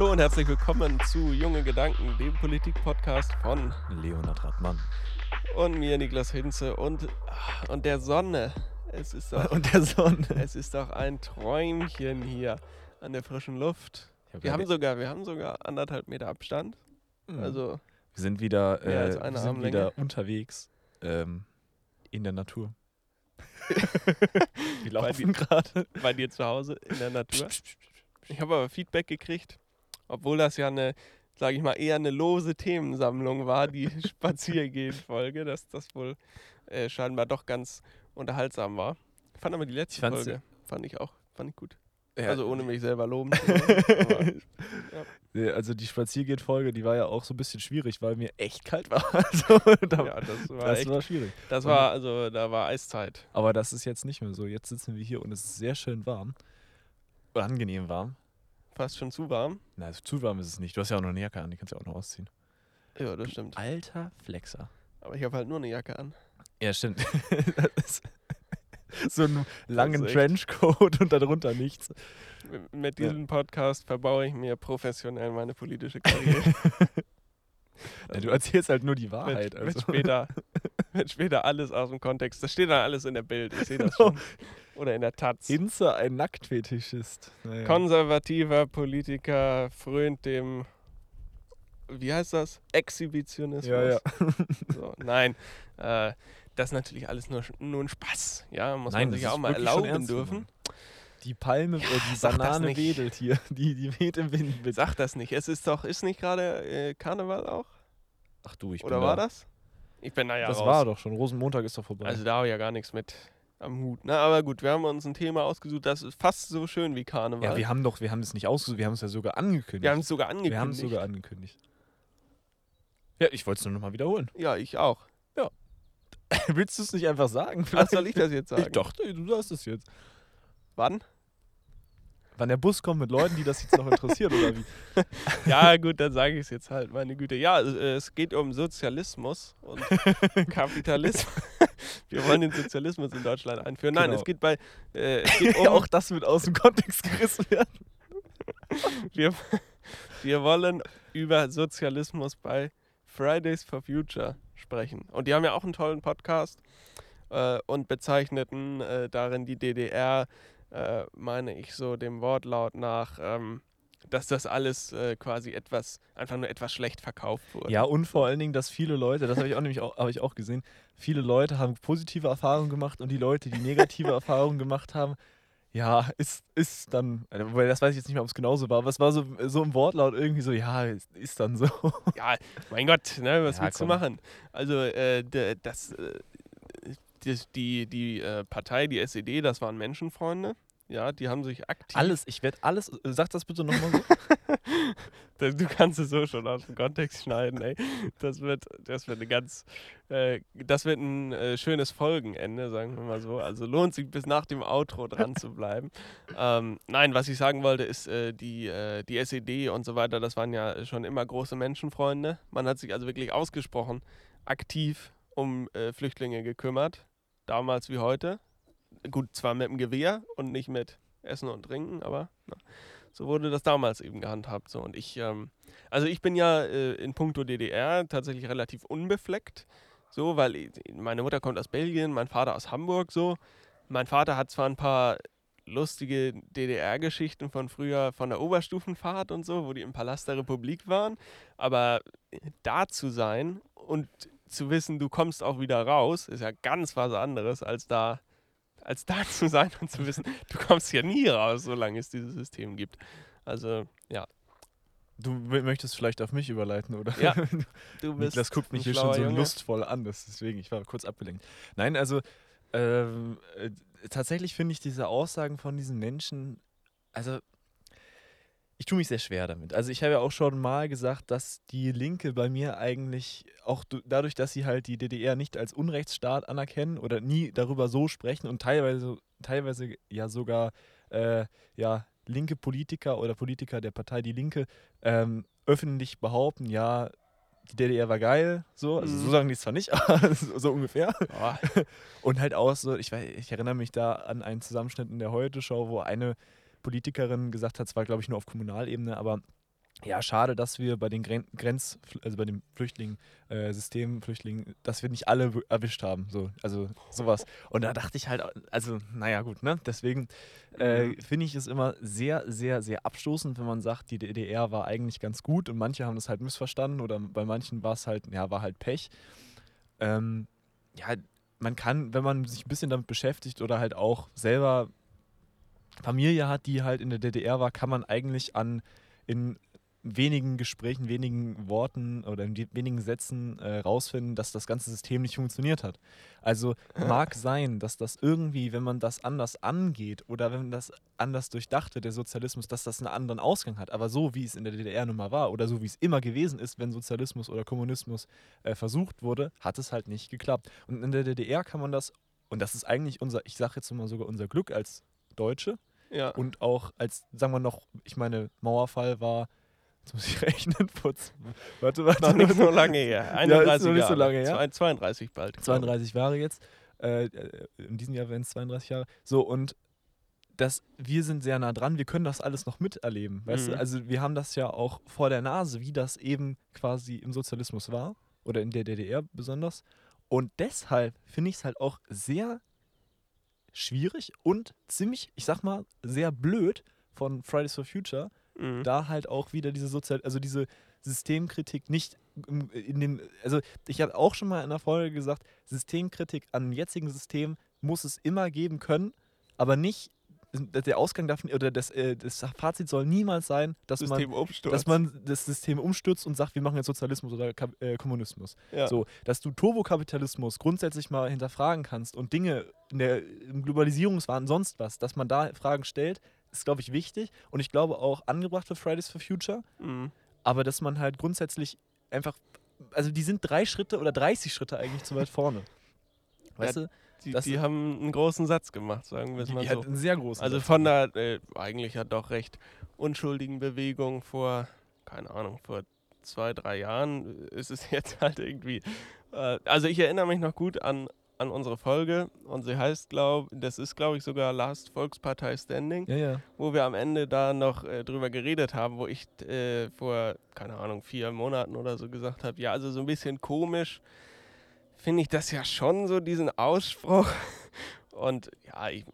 Hallo und herzlich willkommen zu Junge Gedanken, dem Politik-Podcast von Leonhard Radmann. und mir, Niklas Hinze und, und der Sonne. Es ist doch, Und der Sonne. es ist doch ein Träumchen hier an der frischen Luft. Ja, Wir haben sogar, wir haben sogar anderthalb Meter Abstand. Mhm. Also, wir sind wieder, äh, wir sind Armlänge. wieder unterwegs ähm, in der Natur. wir laufen gerade. bei dir zu Hause in der Natur. Ich habe aber Feedback gekriegt, obwohl das ja eine, sage ich mal, eher eine lose Themensammlung war, die Spaziergehen-Folge, dass das wohl äh, scheinbar doch ganz unterhaltsam war. Ich fand aber die letzte Folge, fand ich auch, fand ich gut. Ja, Also ohne mich selber loben zu wollen. aber äh, Also die Spaziergehen-Folge, die war ja auch so ein bisschen schwierig, weil mir echt kalt war. Also, da, ja, das war das echt, war schwierig. das war, also da war Eiszeit. Aber das ist jetzt nicht mehr so. Jetzt sitzen wir hier und es ist sehr schön warm. Angenehm warm. Fast schon zu warm. Na, also zu warm ist es nicht. Du hast ja auch noch eine Jacke an, die kannst du auch noch ausziehen. Ja, das stimmt. Alter Flexer. Aber ich habe halt nur eine Jacke an. Ja, stimmt. So einen langen Trenchcoat und darunter nichts. Mit- Mit Ja. diesem Podcast verbaue ich mir professionell meine politische Karriere. Ja, du erzählst halt nur die Wahrheit. Wird, Also. später, wird später alles aus dem Kontext. Das steht dann alles in der Bild. Ich sehe das Genau. schon. Oder in der Taz. Hinze ein Nacktfetischist. Naja. Konservativer Politiker frönt dem, wie heißt das? Exhibitionismus. Ja, ja. So, nein, äh, das ist natürlich alles nur, nur ein Spaß. Ja, muss Nein, man sich ja auch mal erlauben dürfen. Die Palme, äh, die Banane wedelt hier. Die, die weht im Wind. mit. Sag das nicht. Es ist doch, ist nicht gerade äh, Karneval auch? Ach du, ich Oder bin war da. das? Ich bin da ja Das raus. war doch schon. Rosenmontag ist doch vorbei. Also da habe ich ja gar nichts mit am Hut. Na, aber gut, wir haben uns ein Thema ausgesucht, das ist fast so schön wie Karneval. ja, wir haben doch, wir haben es nicht ausgesucht, wir haben es ja sogar angekündigt. Wir haben es sogar angekündigt. Wir haben es sogar angekündigt. Ja, ich wollte es nur nochmal wiederholen. Ja, ich auch. Willst du es nicht einfach sagen? Was soll ich das jetzt sagen? Ich dachte, du sagst es jetzt. Wann? Wann der Bus kommt mit Leuten, die das jetzt noch interessiert, oder wie? Ja, gut, dann sage ich es jetzt halt, meine Güte. Ja, es geht um Sozialismus und Kapitalismus. Wir wollen den Sozialismus in Deutschland einführen. Nein, Genau. es geht bei. Äh, es geht um, auch das wird aus dem Kontext gerissen werden. wir, wir wollen über Sozialismus bei Fridays for Future sprechen. Und die haben ja auch einen tollen Podcast äh, und bezeichneten äh, darin die DDR, äh, meine ich so dem Wortlaut nach, ähm, dass das alles äh, quasi etwas, einfach nur etwas schlecht verkauft wurde. Ja, und vor allen Dingen, dass viele Leute, das habe ich auch nämlich auch, habe ich auch gesehen, viele Leute haben positive Erfahrungen gemacht und die Leute, die negative Erfahrungen gemacht haben, ja, ist, ist dann, äh, wobei das weiß ich jetzt nicht mehr, ob es genauso war, aber es war so, so im Wortlaut irgendwie so, ja, ist, ist dann so. Ja, mein Gott, ne, was Ja, willst komm. du machen? Also, äh, das, äh, die, die, die äh, Partei, die SED, das waren Menschenfreunde. Ja, die haben sich aktiv. Alles, ich werde alles, äh, sag das bitte nochmal so. Du kannst es so schon aus dem Kontext schneiden, ey. Das wird, das wird eine ganz, äh, das wird ein äh, schönes Folgenende, sagen wir mal so. Also lohnt sich bis nach dem Outro dran zu bleiben. Ähm, nein, was ich sagen wollte, ist, äh, die, äh, die SED und so weiter, das waren ja schon immer große Menschenfreunde. Man hat sich also wirklich ausgesprochen aktiv um Flüchtlinge gekümmert, damals wie heute. Gut, zwar mit dem Gewehr und nicht mit Essen und Trinken, aber na, so wurde das damals eben gehandhabt. So. Und ich, ähm, also ich bin ja äh, in puncto DDR tatsächlich relativ unbefleckt. So, weil ich, meine Mutter kommt aus Belgien, mein Vater aus Hamburg so. Mein Vater hat zwar ein paar lustige DDR-Geschichten von früher, von der Oberstufenfahrt und so, wo die im Palast der Republik waren, aber da zu sein und zu wissen, du kommst auch wieder raus, ist ja ganz was anderes, als da, als da zu sein und zu wissen, du kommst ja nie raus, solange es dieses System gibt. Also, ja, Du möchtest vielleicht auf mich überleiten, oder? Ja, du bist. Das guckt mich hier schon so Junge. lustvoll an, das, deswegen, ich war kurz abgelenkt. Nein, also ähm, äh, tatsächlich finde ich diese Aussagen von diesen Menschen, also ich tue mich sehr schwer damit. Also ich habe ja auch schon mal gesagt, dass die Linke bei mir eigentlich auch du- dadurch, dass sie halt die DDR nicht als Unrechtsstaat anerkennen oder nie darüber so sprechen und teilweise, teilweise ja sogar äh, ja, linke Politiker oder Politiker der Partei Die Linke ähm, öffentlich behaupten, ja, die DDR war geil, so, also so Mhm. sagen die es zwar nicht, aber so, so ungefähr. Oh, Und halt auch so, ich, weiß, ich erinnere mich da an einen Zusammenschnitt in der Heute-Show, wo eine Politikerin gesagt hat, zwar glaube ich nur auf Kommunalebene, aber ja, schade, dass wir bei den Gren Grenz, also bei dem Flüchtlingssystem, äh, Flüchtlingen, dass wir nicht alle erwischt haben. So, also sowas. Und da dachte ich halt, also, naja, gut, ne? Deswegen äh, finde ich es immer sehr, sehr, sehr abstoßend, wenn man sagt, die DDR war eigentlich ganz gut und manche haben das halt missverstanden oder bei manchen war es halt, ja, war halt Pech. Ähm, ja, man kann, wenn man sich ein bisschen damit beschäftigt oder halt auch selber Familie hat, die halt in der DDR war, kann man eigentlich an in wenigen Gesprächen, wenigen Worten oder in wenigen Sätzen äh, rausfinden, dass das ganze System nicht funktioniert hat. Also mag sein, dass das irgendwie, wenn man das anders angeht oder wenn das anders durchdacht wird, der Sozialismus, dass das einen anderen Ausgang hat. Aber so wie es in der DDR nun mal war oder so wie es immer gewesen ist, wenn Sozialismus oder Kommunismus äh, versucht wurde, hat es halt nicht geklappt. Und in der DDR kann man das, und das ist eigentlich unser, ich sage jetzt mal sogar unser Glück als Deutsche, ja. und auch als, sagen wir noch, ich meine, Mauerfall war Jetzt muss ich rechnen. Vor warte, warte. Noch nicht so lange her. 31 ja, ist noch nicht so lange her. 32 bald. 32 Jahre jetzt. Äh, in diesem Jahr werden es 32 Jahre. So, und das, wir sind sehr nah dran, wir können das alles noch miterleben. Weißt mhm. du? Also wir haben das ja auch vor der Nase, wie das eben quasi im Sozialismus war. Oder in der DDR besonders. Und deshalb finde ich es halt auch sehr schwierig und ziemlich, ich sag mal, sehr blöd von Fridays for Future, mhm. da halt auch wieder diese Sozial, also diese Systemkritik nicht in dem, also ich habe auch schon mal in der Folge gesagt, Systemkritik an dem jetzigen System muss es immer geben können, aber nicht der Ausgang darf oder das, äh, das Fazit soll niemals sein, dass man, dass man das System umstürzt und sagt, wir machen jetzt Sozialismus oder äh, Kommunismus. Ja. So, dass du Turbokapitalismus grundsätzlich mal hinterfragen kannst und Dinge in der im Globalisierungswahn sonst was, dass man da Fragen stellt, ist, glaube ich, wichtig und ich glaube auch angebracht für Fridays for Future. Mhm. Aber dass man halt grundsätzlich einfach, also die sind drei Schritte oder 30 Schritte eigentlich zu weit vorne. Weißt ja, du? Die, die, haben einen großen Satz gemacht, sagen wir es mal so. einen sehr großen Also Satz von der äh, eigentlich ja doch recht unschuldigen Bewegung vor, keine Ahnung, vor zwei, drei Jahren ist es jetzt halt irgendwie. Äh, also ich erinnere mich noch gut an an unsere Folge und sie heißt, glaube das ist, glaube ich, sogar Last Volkspartei Standing, ja, ja. wo wir am Ende da noch äh, drüber geredet haben, wo ich äh, vor, keine Ahnung, vier Monaten oder so gesagt habe, ja, also so ein bisschen komisch finde ich das ja schon so, diesen Ausspruch. Und ja, ich,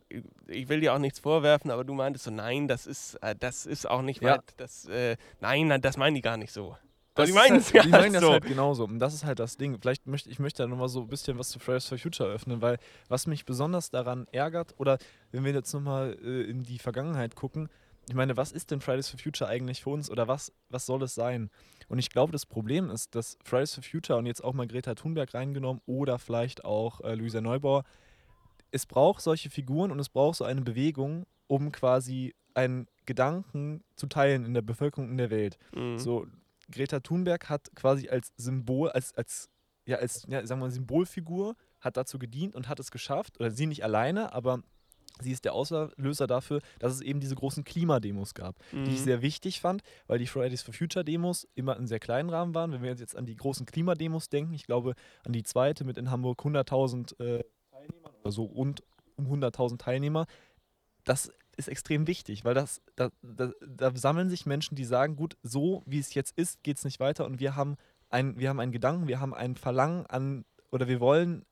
ich will dir auch nichts vorwerfen, aber du meintest so, nein, das ist, äh, das ist auch nicht ja. weit, das, äh, nein, das meinen die gar nicht so. Das die meinen halt, ja die meinen das so. halt genauso. Und das ist halt das Ding. Vielleicht möchte ich möchte da nochmal so ein bisschen was zu Fridays for Future öffnen, weil was mich besonders daran ärgert, oder wenn wir jetzt nochmal äh, in die Vergangenheit gucken, ich meine, was ist denn Fridays for Future eigentlich für uns oder was, was soll es sein? Und ich glaube, das Problem ist, dass Fridays for Future und jetzt auch mal Greta Thunberg reingenommen oder vielleicht auch äh, Luisa Neubauer, es braucht solche Figuren und es braucht so eine Bewegung, um quasi einen Gedanken zu teilen in der Bevölkerung in der Welt. Mhm. So, Greta Thunberg hat quasi als Symbol, als, als, ja, als, ja, sagen wir mal, Symbolfigur, hat dazu gedient und hat es geschafft, oder sie nicht alleine, aber sie ist der Auslöser dafür, dass es eben diese großen Klimademos gab, mhm. die ich mhm. sehr wichtig fand, weil die Fridays for Future Demos immer in sehr kleinen Rahmen waren. Wenn wir jetzt an die großen Klimademos denken, ich glaube an die zweite mit in Hamburg 100.000 äh, Teilnehmern oder so rund um 100.000 Teilnehmer, das ist extrem wichtig, weil das, da, da, da, sammeln sich Menschen, die sagen, gut, so wie es jetzt ist, geht es nicht weiter und wir haben, ein, wir haben einen Gedanken, wir haben ein Verlangen an, oder wir wollen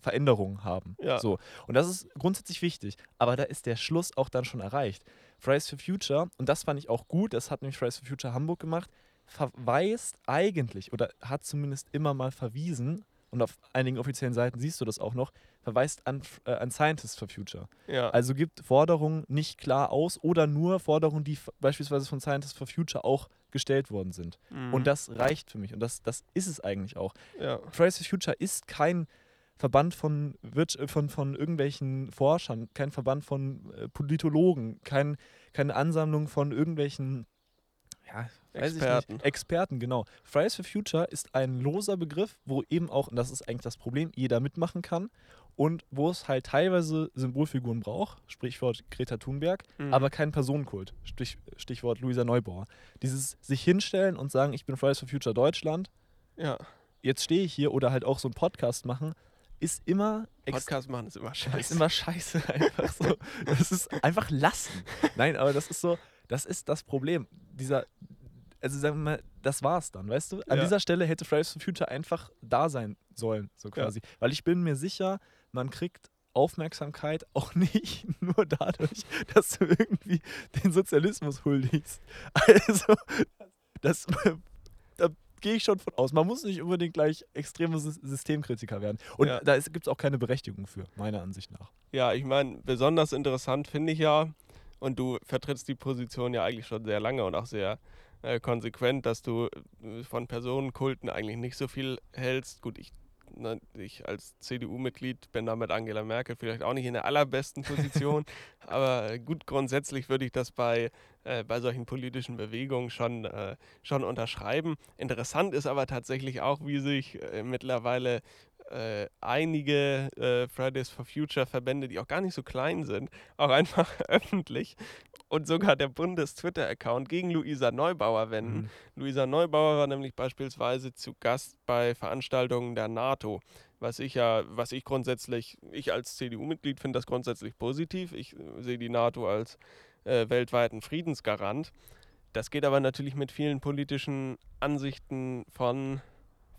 Veränderungen haben. Ja. So. Und das ist grundsätzlich wichtig. Aber da ist der Schluss auch dann schon erreicht. Fridays for Future, und das fand ich auch gut, das hat nämlich Fridays for Future Hamburg gemacht, verweist eigentlich oder hat zumindest immer mal verwiesen und auf einigen offiziellen Seiten siehst du das auch noch, verweist an, äh, an Scientists for Future. Ja. Also gibt Forderungen nicht klar aus oder nur Forderungen, die beispielsweise von Scientists for Future auch gestellt worden sind. Mhm. Und das reicht für mich und das, das ist es eigentlich auch. Ja. Fridays for Future ist kein Verband von, äh, von, von irgendwelchen Forschern, kein Verband von äh, Politologen, kein, keine Ansammlung von irgendwelchen ja, Experten. Experten, genau. Fridays for Future ist ein loser Begriff, wo eben auch, und das ist eigentlich das Problem, jeder mitmachen kann und wo es halt teilweise Symbolfiguren braucht, Sprichwort Greta Thunberg, mhm. aber keinen Personenkult, Stich, Stichwort Luisa Neubauer. Dieses sich hinstellen und sagen, ich bin Fridays for Future Deutschland, ja. jetzt stehe ich hier oder halt auch so einen Podcast machen, ist immer. Podcast machen ist immer scheiße. Ist immer scheiße, einfach so. Das ist einfach lassen. Nein, aber das ist so, das ist das Problem. Dieser, also sagen wir mal, das war's dann, weißt du? An Ja. dieser Stelle hätte Fridays for Future einfach da sein sollen, so quasi. Weil ich bin mir sicher, man kriegt Aufmerksamkeit auch nicht nur dadurch, dass du irgendwie den Sozialismus huldigst. Also, das, da gehe ich schon von aus. Man muss nicht unbedingt gleich extreme Sys- Systemkritiker werden. Und Ja. da gibt es auch keine Berechtigung für, meiner Ansicht nach. Ja, ich meine, besonders interessant finde ich ja, und du vertrittst die Position ja eigentlich schon sehr lange und auch sehr äh, konsequent, dass du äh, von Personenkulten eigentlich nicht so viel hältst. Gut, ich, ich als CDU-Mitglied bin da mit Angela Merkel vielleicht auch nicht in der allerbesten Position, aber äh, gut, grundsätzlich würde ich das bei, äh, bei solchen politischen Bewegungen schon, äh, schon unterschreiben. Interessant ist aber tatsächlich auch, wie sich äh, mittlerweile äh, einige äh, Fridays for Future Verbände, die auch gar nicht so klein sind, auch einfach öffentlich und sogar der Bundes-Twitter-Account gegen Luisa Neubauer wenden. Mhm. Luisa Neubauer war nämlich beispielsweise zu Gast bei Veranstaltungen der NATO, was ich ja, was ich grundsätzlich, ich als CDU-Mitglied finde das grundsätzlich positiv. Ich äh, sehe die NATO als äh, weltweiten Friedensgarant. Das geht aber natürlich mit vielen politischen Ansichten von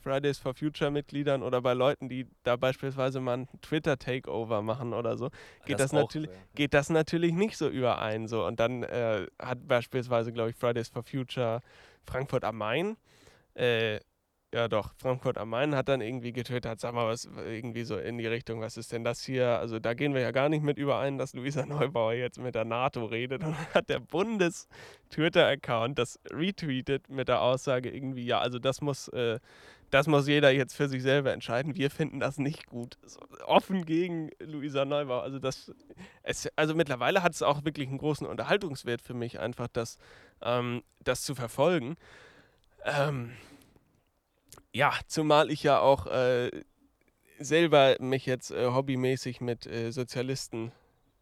Fridays for Future Mitgliedern oder bei Leuten, die da beispielsweise mal ein Twitter-Takeover machen oder so, geht das, auch, natürlich, ja. geht das natürlich nicht so überein. So. Und dann äh, hat beispielsweise, glaube ich, Fridays for Future Frankfurt am Main, äh, ja doch, Frankfurt am Main hat dann irgendwie getwittert, sag mal, was irgendwie so in die Richtung, was ist denn das hier? Also da gehen wir ja gar nicht mit überein, dass Luisa Neubauer jetzt mit der NATO redet. Und hat der Bundes-Twitter-Account das retweetet mit der Aussage irgendwie, ja, also das muss, äh, das muss jeder jetzt für sich selber entscheiden. Wir finden das nicht gut. So, offen gegen Luisa Neubauer. Also das, es, also mittlerweile hat es auch wirklich einen großen Unterhaltungswert für mich, einfach das, ähm, das zu verfolgen. Ähm, ja, zumal ich ja auch äh, selber mich jetzt äh, hobbymäßig mit äh, Sozialisten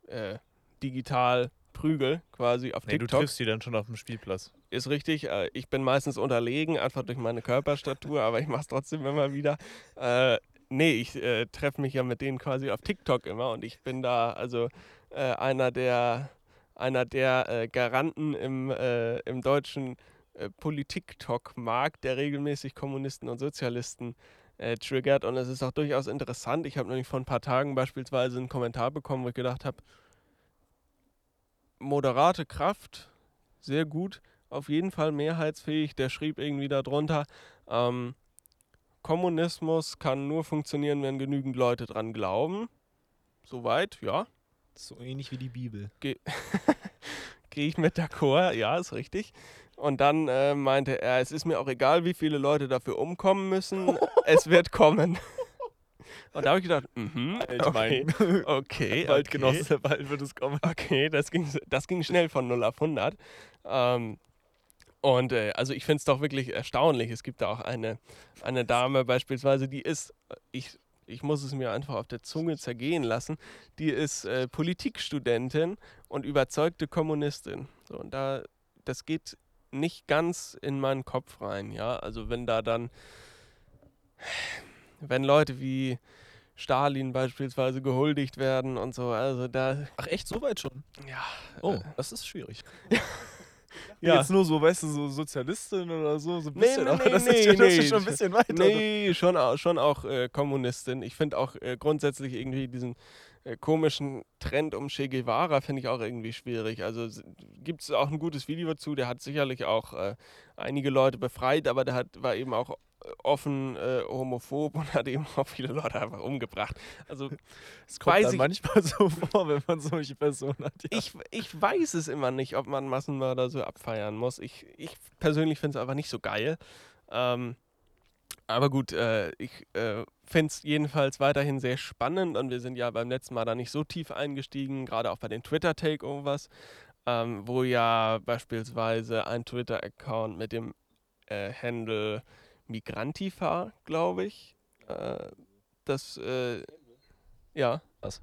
äh, digital prügel, quasi auf Nee, du TikTok. triffst die dann schon auf dem Spielplatz. Ist richtig. Äh, ich bin meistens unterlegen, einfach durch meine Körperstatur, aber ich mache es trotzdem immer wieder. Äh, nee, ich äh, treffe mich ja mit denen quasi auf TikTok immer und ich bin da also einer der, einer der Garanten im, im deutschen äh, Politik-Talk-Markt, der regelmäßig Kommunisten und Sozialisten äh, triggert. Und es ist auch durchaus interessant. Ich habe nämlich vor ein paar Tagen beispielsweise einen Kommentar bekommen, wo ich gedacht habe, moderate Kraft, sehr gut, auf jeden Fall mehrheitsfähig. Der schrieb irgendwie darunter, ähm, Kommunismus kann nur funktionieren, wenn genügend Leute dran glauben. Soweit, ja. So ähnlich wie die Bibel. Gehe ich mit d'accord, ja, ist richtig. Und dann äh, meinte er, es ist mir auch egal, wie viele Leute dafür umkommen müssen, es wird kommen. Und da habe ich gedacht, mhm, okay, okay, Bald okay. Genosse, bald wird es kommen. Okay, das ging, das ging schnell von 0 auf 100. Ähm, und äh, also ich finde es doch wirklich erstaunlich. Es gibt da auch eine, eine Dame beispielsweise, die ist, ich, ich muss es mir einfach auf der Zunge zergehen lassen, die ist äh, Politikstudentin und überzeugte Kommunistin. So, und da, das geht nicht ganz in meinen Kopf rein, ja. Also wenn da dann, wenn Leute wie Stalin beispielsweise gehuldigt werden und so, also da, Ach echt, so weit schon? ja. Oh, äh, das ist schwierig. Ja. Jetzt nur so, weißt du, so Sozialistin oder so, so ein Nee, bisschen, nee, aber nee, das, nee, ist, schon- das nee. ist schon ein bisschen weiter. Nee, schon auch, schon auch äh, Kommunistin. Ich finde auch äh, grundsätzlich irgendwie diesen äh, komischen Trend um Che Guevara finde ich auch irgendwie schwierig. Also gibt es auch ein gutes Video dazu, der hat sicherlich auch äh, einige Leute befreit, aber der hat, war eben auch äh, offen äh, homophob und hat eben auch viele Leute einfach umgebracht. Also Es kommt weiß dann ich- manchmal so vor, wenn man solche Personen hat. Ja. ich, ich weiß es immer nicht, ob man Massenmörder so abfeiern muss. Ich, ich persönlich finde es einfach nicht so geil. Ähm, aber gut, äh, ich äh, finde es jedenfalls weiterhin sehr spannend und wir sind ja beim letzten Mal da nicht so tief eingestiegen, gerade auch bei den Twitter-Takeovers, ähm, wo ja beispielsweise ein Twitter-Account mit dem äh, Handle Migrantifa, glaube ich, äh, das, äh, ja. Was?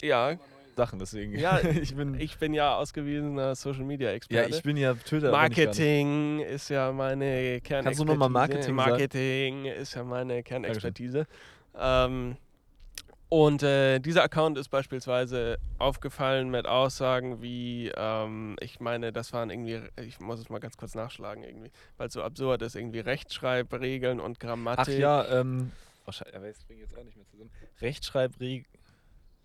ja, Sachen, deswegen. Ja, ich bin, ich bin ja ausgewiesener Social Media Experte. ja, ich bin ja Twitter. Marketing ist ja meine Kernexpertise. Kannst du noch mal Marketing sagen? Marketing ist ja meine Kernexpertise. Ähm, Und äh, dieser Account ist beispielsweise aufgefallen mit Aussagen wie, ähm, ich meine, das waren irgendwie, ich muss es mal ganz kurz nachschlagen irgendwie, weil es so absurd ist, irgendwie Rechtschreibregeln und Grammatik. Ach ja, ähm. Aber jetzt bringe ich jetzt auch nicht mehr zusammen. Rechtschreibregeln.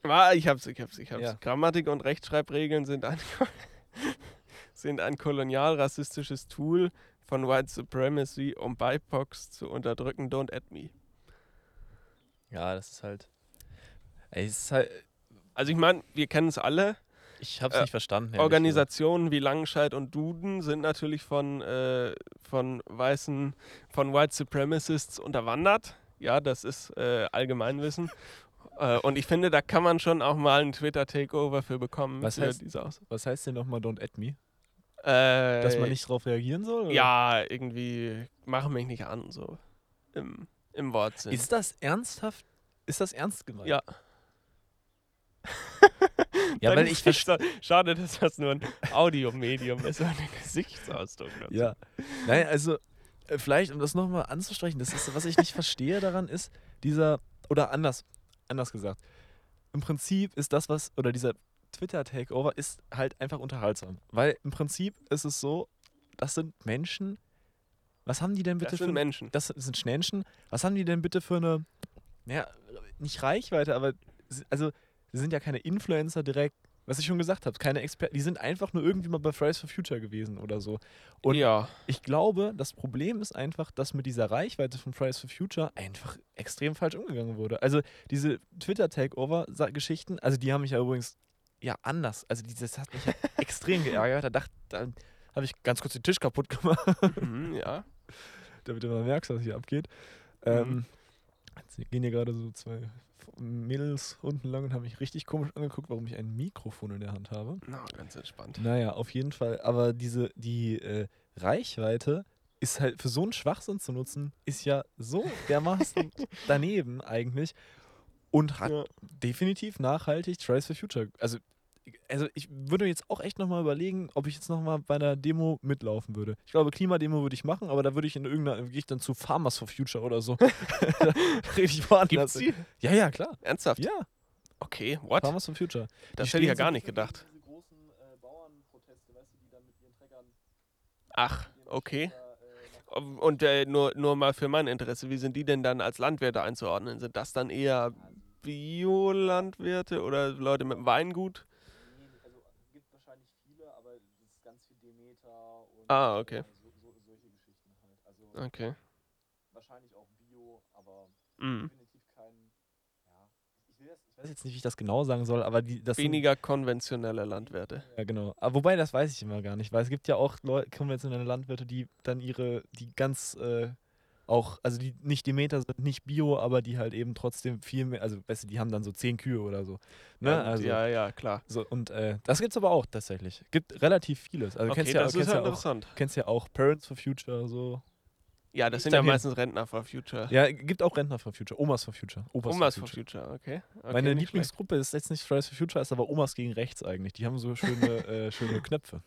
Ah, ich hab's, ich hab's, ich hab's. Ja. Grammatik und Rechtschreibregeln sind ein, sind ein kolonial-rassistisches Tool von White Supremacy, um BIPOCs zu unterdrücken. Don't at me. Ja, das ist halt. Ey, ist halt. Also ich meine, wir kennen es alle. Ich hab's Äh, nicht verstanden. ehrlich Organisationen wie Langenscheid und Duden sind natürlich von, äh, von weißen, von White Supremacists unterwandert. Ja, das ist äh, Allgemeinwissen. Äh, und ich finde, da kann man schon auch mal einen Twitter-Takeover für bekommen. Was für heißt-. Was heißt denn nochmal Don't at me? äh, Dass man nicht drauf reagieren soll? oder? Ja, irgendwie machen mich nicht an, so im, im Wortsinn. Ist das ernsthaft? Ist das ernst gemeint? ja. Ja, weil ich verstehe. Schade, dass das nur ein Audiomedium ist und ein Gesichtsausdruck. dazu. Ja. Nein, also, äh, vielleicht, um das nochmal anzusprechen, das ist, was ich nicht verstehe daran, ist dieser, oder anders, anders gesagt, im Prinzip ist das, was, oder dieser Twitter-Takeover ist halt einfach unterhaltsam. Weil im Prinzip ist es so, das sind Menschen, was haben die denn bitte Das für sind Menschen. das sind Menschen. Was haben die denn bitte für eine, naja, nicht Reichweite, aber also sie sind ja keine Influencer direkt, was ich schon gesagt habe, keine Experten, die sind einfach nur irgendwie mal bei Fridays for Future gewesen oder so. Und ja, ich glaube, das Problem ist einfach, dass mit dieser Reichweite von Fridays for Future einfach extrem falsch umgegangen wurde. Also diese Twitter-Takeover-Geschichten, also die haben mich ja übrigens ja anders, also das hat mich ja extrem geärgert. Da dachte, da habe ich ganz kurz den Tisch kaputt gemacht mhm, ja. damit du mal merkst, was hier abgeht. Mhm. Ähm, jetzt gehen hier gerade so zwei Mädels unten lang und haben mich richtig komisch angeguckt, warum ich ein Mikrofon in der Hand habe. Na, ganz entspannt. Naja, auf jeden Fall. Aber diese, die äh, Reichweite ist halt für so einen Schwachsinn zu nutzen, ist ja so dermaßen daneben eigentlich und hat Ja. definitiv nachhaltig Fridays for Future. Also, also ich würde jetzt auch echt nochmal überlegen, ob ich jetzt nochmal bei einer Demo mitlaufen würde. Ich glaube, Klimademo würde ich machen, aber da würde ich in irgendeiner, gehe ich dann zu Farmers for Future oder so. da rede ich woanders. Gibt's die? Ja, ja, klar. Ernsthaft? Ja, Okay, what? Farmers for Future. Das hätte ich ja gar nicht gedacht. Äh, Ach, okay. Und äh, nur, nur mal für mein Interesse, wie sind die denn dann als Landwirte einzuordnen? Sind das dann eher Biolandwirte oder Leute mit einem Weingut? Also gibt wahrscheinlich viele, aber es ist ganz viel Demeter und Ah, okay. so, so, solche Geschichten halt. Also Okay. wahrscheinlich auch Bio, aber Mhm. definitiv kein. Ja, ich, will das, ich weiß jetzt nicht, wie ich das genau sagen soll, aber die, das Weniger konventionelle Landwirte. Sind, ja, genau. Aber wobei, das weiß ich immer gar nicht, weil es gibt ja auch Leute, konventionelle Landwirte, die dann ihre, die ganz äh, auch, also die nicht Demeter sind, nicht Bio, aber die halt eben trotzdem viel mehr, also weißt du, die haben dann so zehn Kühe oder so. Ne? Ja, also, ja, ja, klar. So, und äh, das gibt's aber auch tatsächlich. Gibt relativ vieles. Also Okay, kennst ja, das kennst ist ja ja auch, interessant. kennst ja auch Parents for Future so. Ja, das sind ja meistens Rentner for Future. Ja, gibt auch Rentner for Future, Omas for Future. Opas Omas for for Future. Future, okay. okay Meine nicht schlecht. Lieblingsgruppe ist jetzt nicht Fridays for Future, ist aber Omas gegen Rechts eigentlich. Die haben so schöne, äh, schöne Knöpfe.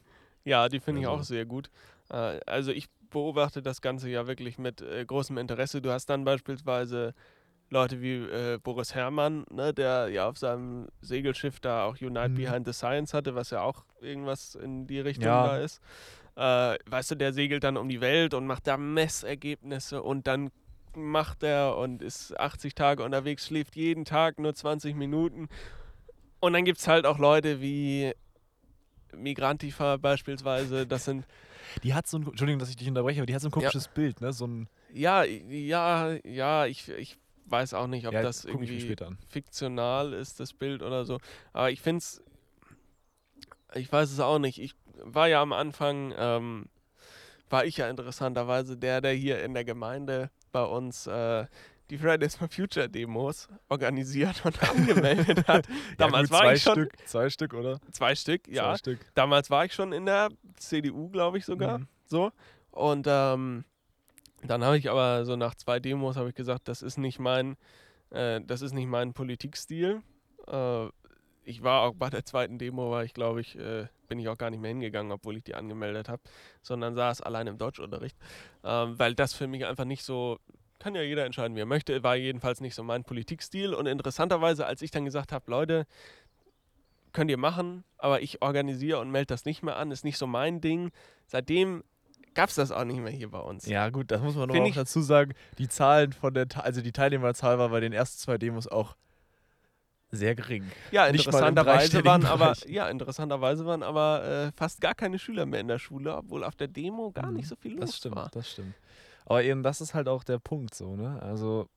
Ja, die finde ich Also- auch sehr gut. Äh, also ich beobachte das Ganze ja wirklich mit äh, großem Interesse. Du hast dann beispielsweise Leute wie äh, Boris Herrmann, ne, der ja auf seinem Segelschiff da auch Unite Mhm. Behind the Science hatte, was ja auch irgendwas in die Richtung Ja. da ist. Äh, weißt du, der segelt dann um die Welt und macht da Messergebnisse und dann macht er und ist 80 Tage unterwegs, schläft jeden Tag nur 20 Minuten. Und dann gibt es halt auch Leute wie Migrantifa beispielsweise, das sind Die hat so ein, Entschuldigung, dass ich dich unterbreche, aber die hat so ein komisches Bild, ne? So ein, Ja, ja, ja, ich, ich weiß auch nicht, ob ja, das irgendwie fiktional ist, das Bild oder so. Aber ich finde es, ich weiß es auch nicht. Ich war ja am Anfang, ähm, war ich ja interessanterweise der, der hier in der Gemeinde bei uns äh, die Fridays for Future Demos organisiert und angemeldet hat. Damals ja, gut, war zwei ich schon, Stück, zwei Stück, oder? zwei Stück, ja. Zwei Stück. Damals war ich schon in der CDU, glaube ich sogar. Mhm. So. Und ähm, dann habe ich aber so nach zwei Demos habe ich gesagt, das ist nicht mein, äh, das ist nicht mein Politikstil. Äh, ich war auch bei der zweiten Demo, war ich glaube ich, äh, bin ich auch gar nicht mehr hingegangen, obwohl ich die angemeldet habe, sondern saß allein im Deutschunterricht, ähm, weil das für mich einfach nicht so kann ja jeder entscheiden, wie er möchte. War jedenfalls nicht so mein Politikstil. Und interessanterweise, als ich dann gesagt habe, Leute, könnt ihr machen, aber ich organisiere und melde das nicht mehr an, ist nicht so mein Ding. Seitdem gab es das auch nicht mehr hier bei uns. Ja, gut, das muss man noch auch dazu sagen. Die Zahlen von der, also die Teilnehmerzahl war bei den ersten zwei Demos auch sehr gering. Ja, interessanterweise waren aber, ja, interessanterweise waren aber äh, fast gar keine Schüler mehr in der Schule, obwohl auf der Demo gar Mhm, nicht so viel los Das stimmt, war. das stimmt. Aber eben, das ist halt auch der Punkt so, ne? Also,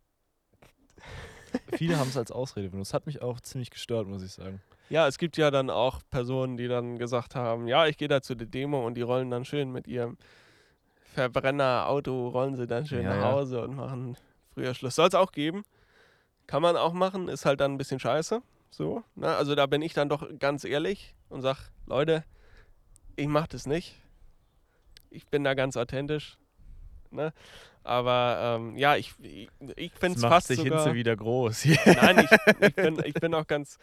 viele haben es als Ausrede benutzt. Hat mich auch ziemlich gestört, muss ich sagen. Ja, es gibt ja dann auch Personen, die dann gesagt haben, ja, ich gehe da zu der Demo und die rollen dann schön mit ihrem Verbrennerauto, rollen sie dann schön Ja, nach ja. Hause und machen früher Schluss. Soll es auch geben. Kann man auch machen, ist halt dann ein bisschen scheiße. So, ne? Also da bin ich dann doch ganz ehrlich und sag, Leute, ich mach das nicht. Ich bin da ganz authentisch. Ne? Aber ähm, ja, ich, ich, ich finde es fast sich sogar... Hinze wieder groß. Nein, ich, ich, bin, ich bin auch ganz.